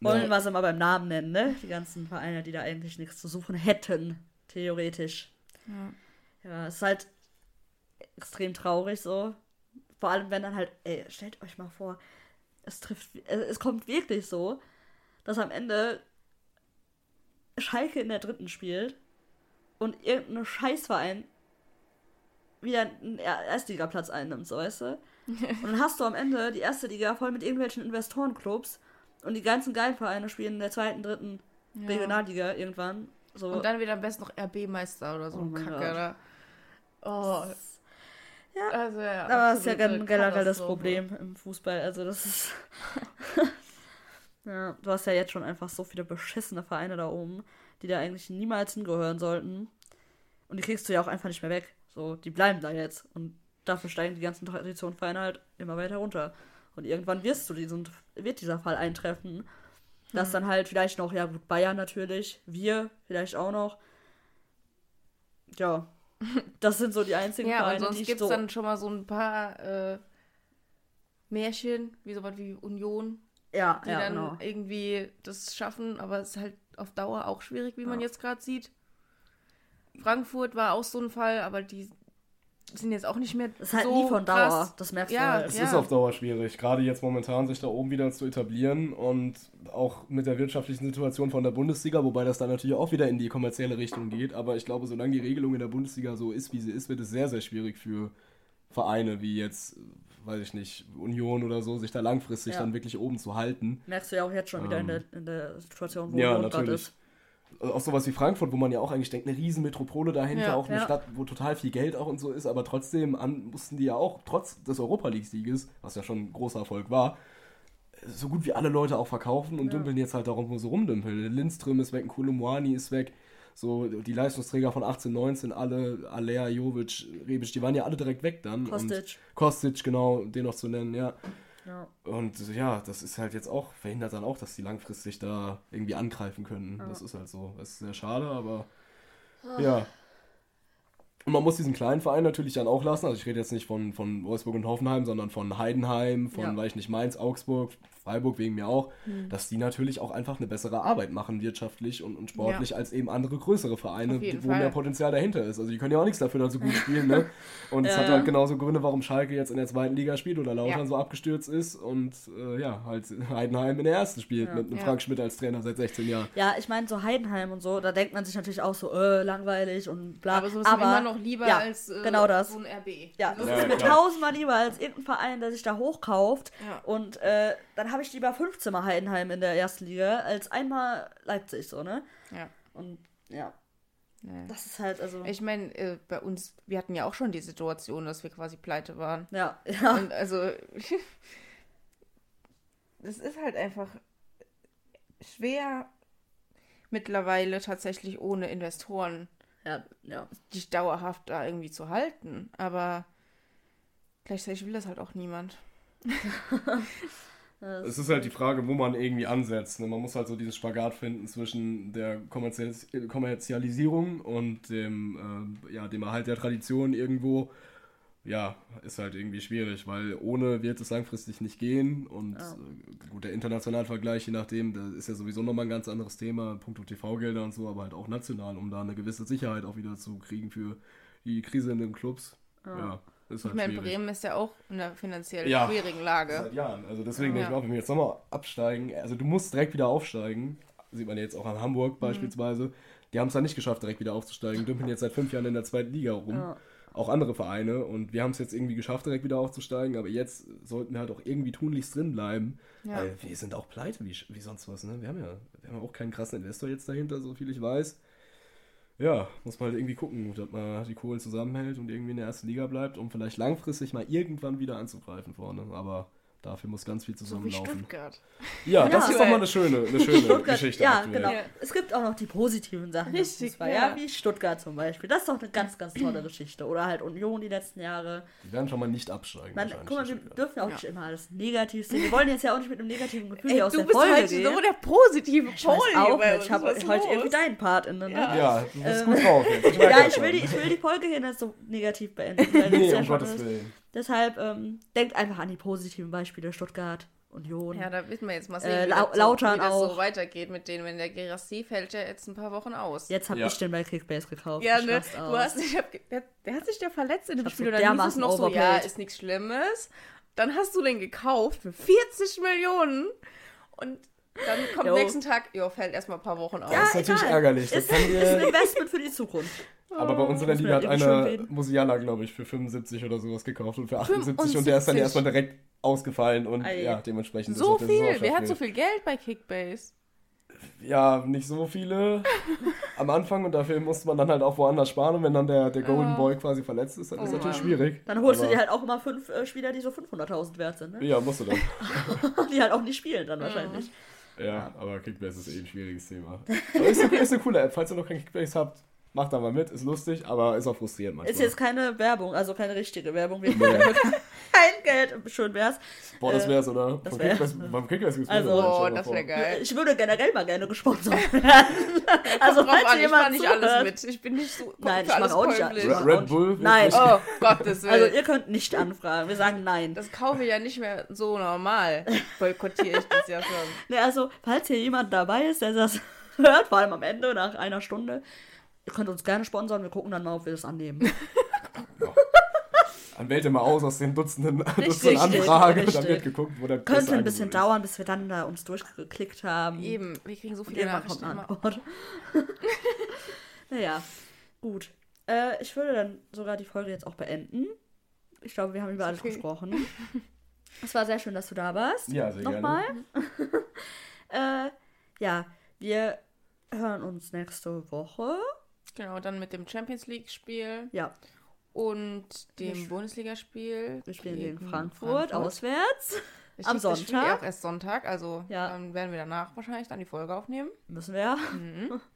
wollen Ja. wir sie mal beim Namen nennen, ne? Die ganzen Vereine, die da eigentlich nichts zu suchen hätten, theoretisch. Ja. Ja, es ist halt extrem traurig so. Vor allem, wenn dann halt, ey, stellt euch mal vor, es trifft, es, es kommt wirklich so, dass am Ende Schalke in der dritten spielt und irgendein Scheißverein wieder einen Er- Erstligaplatz einnimmt, so weißt du? [LAUGHS] Und dann hast du am Ende die erste Liga voll mit irgendwelchen Investorenclubs und die ganzen geilen Vereine spielen in der zweiten, dritten Ja. Regionalliga irgendwann. So. Und dann wieder am besten noch RB-Meister oder so Oh Kacke, oder? Oh. Ja. Also, ja. Aber das ist ja absolute gen- generell das Katastrophe. Problem im Fußball. Also das ist. [LAUGHS] ja, du hast ja jetzt schon einfach so viele beschissene Vereine da oben, die da eigentlich niemals hingehören sollten. Und die kriegst du ja auch einfach nicht mehr weg. So, die bleiben da jetzt. Und dafür steigen die ganzen Traditionsvereine halt immer weiter runter. Und irgendwann wirst du diesen, wird dieser Fall eintreffen. Dass Mhm. dann halt vielleicht noch, ja gut, Bayern natürlich, wir vielleicht auch noch. Ja, [LAUGHS] das sind so die einzigen Ja, und Vereine, sonst die gibt es so dann schon mal so ein paar äh, Märchen, wie sowas wie Union, Ja, die ja, dann genau. irgendwie das schaffen, aber es ist halt auf Dauer auch schwierig, wie man Ja. jetzt gerade sieht. Frankfurt war auch so ein Fall, aber die sind jetzt auch nicht mehr Das ist halt so nie von Dauer. krass. Das merkst Ja, du halt. Es ja. ist auf Dauer schwierig, gerade jetzt momentan sich da oben wieder zu etablieren und auch mit der wirtschaftlichen Situation von der Bundesliga, wobei das dann natürlich auch wieder in die kommerzielle Richtung geht. Aber ich glaube, solange die Regelung in der Bundesliga so ist, wie sie ist, wird es sehr, sehr schwierig für Vereine wie jetzt, weiß ich nicht, Union oder so, sich da langfristig Ja. dann wirklich oben zu halten. Merkst du ja auch jetzt schon wieder in, Ähm, der, in der Situation, wo Ja, Union gerade ist. Auch sowas wie Frankfurt, wo man ja auch eigentlich denkt, eine riesen Metropole dahinter, Ja, auch eine ja. Stadt, wo total viel Geld auch und so ist, aber trotzdem an, mussten die ja auch, trotz des Europa League-Sieges, was ja schon ein großer Erfolg war, so gut wie alle Leute auch verkaufen und Ja. dümpeln jetzt halt darum, wo sie rumdümpeln. Lindström ist weg, Kulumwani ist weg, so die Leistungsträger von 18, 19, alle, Alea, Jovic, Rebic, die waren ja alle direkt weg dann. Kostic. Kostic, genau, den noch zu nennen, ja. Ja. Und ja, das ist halt jetzt auch, verhindert dann auch, dass die langfristig da irgendwie angreifen können. Ja. Das ist halt so. Das ist sehr schade, aber ja. Und man muss diesen kleinen Verein natürlich dann auch lassen. Also ich rede jetzt nicht von, von Wolfsburg und Hoffenheim, sondern von Heidenheim, von, Ja. weiß ich nicht, Mainz, Augsburg, Freiburg wegen mir auch, Hm. dass die natürlich auch einfach eine bessere Arbeit machen, wirtschaftlich und, und sportlich, als eben andere größere Vereine, wo Fall. mehr Potenzial dahinter ist. Also die können ja auch nichts dafür, dass sie gut spielen, ne? [LAUGHS] Und es Ja, hat ja. halt genauso Gründe, warum Schalke jetzt in der zweiten Liga spielt oder Lautern Ja. so abgestürzt ist und äh, ja, halt Heidenheim in der ersten spielt Ja. mit einem Ja. Frank Schmidt als Trainer seit 16 Jahren. Ja, ich meine, so Heidenheim und so, da denkt man sich natürlich auch so, äh, langweilig und bla. Aber so ist mir immer noch lieber ja, als äh, genau das. so ein RB. Ja, das Ja, ist mir tausendmal lieber als irgendein Verein, der sich da hochkauft. Ja. Und äh, dann habe ich lieber 15 Mal Heidenheim in der ersten Liga als einmal Leipzig, so, ne? ja. Und ja, Ja. das ist halt, also. Ich meine, äh, bei uns, wir hatten ja auch schon die Situation, dass wir quasi pleite waren. ja, [LAUGHS] ja. Und also, [LAUGHS] das ist halt einfach schwer mittlerweile tatsächlich ohne Investoren Ja, ja. dich dauerhaft da irgendwie zu halten. Aber gleichzeitig will das halt auch niemand. [LAUGHS] Das- Es ist halt die Frage, wo man irgendwie ansetzt. Ne? Man muss halt so diesen Spagat finden zwischen der Kommerzialis Kommerzialisierung und dem, äh, ja, dem Erhalt der Tradition irgendwo. ja, ist halt irgendwie schwierig, weil ohne wird es langfristig nicht gehen. Und Ja. äh, gut, der internationale Vergleich, je nachdem, da ist ja sowieso nochmal ein ganz anderes Thema, punkto TV-Gelder und so, aber halt auch national, um da eine gewisse Sicherheit auch wieder zu kriegen für die Krise in den Clubs. Ja, ist Ich meine, schwierig. Bremen ist ja auch in einer finanziell Ja. schwierigen Lage. Seit Jahren. Also deswegen Ja. denke ich auch, wenn wir jetzt nochmal absteigen, also du musst direkt wieder aufsteigen. Sieht man jetzt auch an Mhm. Hamburg beispielsweise. Die haben es dann nicht geschafft, direkt wieder aufzusteigen. Dümpeln jetzt seit fünf Jahren in der zweiten Liga rum. Ja. Auch andere Vereine. Und wir haben es jetzt irgendwie geschafft, direkt wieder aufzusteigen. Aber jetzt sollten wir halt auch irgendwie tunlichst drin bleiben. Weil wir sind auch pleite, wie, wie sonst was. Ne? Wir, haben ja, wir haben ja auch keinen krassen Investor jetzt dahinter, so viel ich weiß. Ja, muss man halt irgendwie gucken, dass man die Kohlen zusammenhält und irgendwie in der ersten Liga bleibt, um vielleicht langfristig mal irgendwann wieder anzugreifen vorne. Aber dafür muss ganz viel So wie zusammenlaufen. Stuttgart. Ja, Ja. das ist doch mal eine schöne, eine [LAUGHS] schöne Stuttgart, Geschichte. ja, aktuell. genau. Es gibt auch noch die positiven Sachen. Richtig, Fußball, ja. ja. Wie Stuttgart zum Beispiel. Das ist doch eine ganz, ganz tolle [CLEARS THROAT] Geschichte. Oder halt Union die letzten Jahre. Die werden schon mal nicht absteigen. Man, guck mal, wir dürfen ja auch Ja. nicht immer alles negativ sehen. Wir wollen jetzt ja auch nicht mit einem negativen Gefühl Ey, hier aus du der bist Folge heute gehen. so der positive ich Pol weiß hier auch. Ich habe heute los? irgendwie deinen Part inne. Ne? Ja. Ja, du bist Ähm, gut drauf jetzt. Ich [LAUGHS] Ja, ich will, die, ich will die Folge hier nicht so negativ beenden. [LAUGHS] Weil Nee, um Gottes. Willen. Deshalb ähm, denkt einfach an die positiven Beispiele Stuttgart, Union. Ja, da wissen wir jetzt mal sehen, Äh, wie, das so, wie das so auch. weitergeht mit denen, wenn der Gerassi fällt ja jetzt ein paar Wochen aus. Jetzt habe Ja. ich den bei Kickbase gekauft. Ja, Ich ne? Du aus. hast dich, der, der hat sich ja verletzt in dem hab Spiel und dann hieß es noch so, ja, ist nichts Schlimmes. Dann hast du den gekauft für 40 Millionen und dann kommt Jo. nächsten Tag, jo, fällt erstmal ein paar Wochen aus. Das ist natürlich egal. ärgerlich. Das Ist, kann ist ein Investment für die Zukunft. aber bei uns in der Liga man hat einer. Musiala, glaube ich, für 75 oder sowas gekauft und für 78 und der ist dann 75. erstmal direkt ausgefallen und Ei. ja, dementsprechend so ist viel, wer hat so viel Geld bei Kickbase? Ja, nicht so viele am Anfang und dafür musste man dann halt auch woanders sparen und wenn dann der, der Golden Ja. Boy quasi verletzt ist, dann Oh ist natürlich Mann. schwierig. Dann holst aber, du dir halt auch immer fünf äh, Spieler, die so 500.000 wert sind. Ne? Ja, musst du dann. [LAUGHS] Die halt auch nicht spielen dann wahrscheinlich. Ja, aber Kickbase ist eh ein schwieriges Thema. [LAUGHS] Aber ist, eine, ist eine coole App. Falls ihr noch kein Kickbase habt, macht da mal mit. Ist lustig, aber ist auch frustrierend manchmal. Ist jetzt keine Werbung, also keine richtige Werbung. Wir [LAUGHS] kein Geld, schön wär's. Boah, das äh, wär's, oder? das wär- Kickbase, beim Kickbase gibt's Also- Oh, das wäre geil. Ich würde generell mal gerne gesponsert [LAUGHS] werden. also, falls an, ich jemand mache nicht alles mit. Ich bin nicht so Nein, ich mache auch nicht alles. Red, Red Bull? Nein. Oh, Gottes Willen. Also, ihr könnt nicht anfragen. Wir sagen nein. das kaufe ich ja nicht mehr so normal. Boykottiere ich das ja schon. [LAUGHS] Ne, also, falls hier jemand dabei ist, der das hört, vor allem am Ende, nach einer Stunde, ihr könnt uns gerne sponsern. Wir gucken dann mal, ob wir das annehmen. Dann wählt ihr mal aus aus den Dutzenden, [LAUGHS] Dutzenden Richtig, Anfragen. Dann richtig. wird geguckt, wo der Könnte ein bisschen ist. dauern, bis wir dann da uns durchgeklickt haben. Eben, wir kriegen so Und viele kommt Nachrichten immer. Antwort. [LAUGHS] naja, gut. Äh, ich würde dann sogar die Folge jetzt auch beenden. Ich glaube, wir haben über alles okay. gesprochen. [LAUGHS] Es war sehr schön, dass du da warst. Ja, sehr Nochmal. gerne. äh, ja, wir hören uns nächste Woche. Genau, dann mit dem Champions League-Spiel Ja, und dem Bundesligaspiel. wir spielen gegen Frankfurt, auswärts. Richtig, [LAUGHS] am Das Spiel Sonntag. auch erst Sonntag, also Ja. dann werden wir danach wahrscheinlich dann die Folge aufnehmen. Müssen wir. Mhm. [LAUGHS]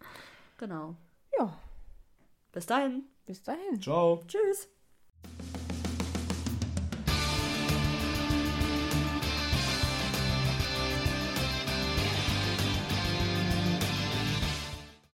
Genau. Ja, Bis dahin. bis dahin. Ciao. Tschüss.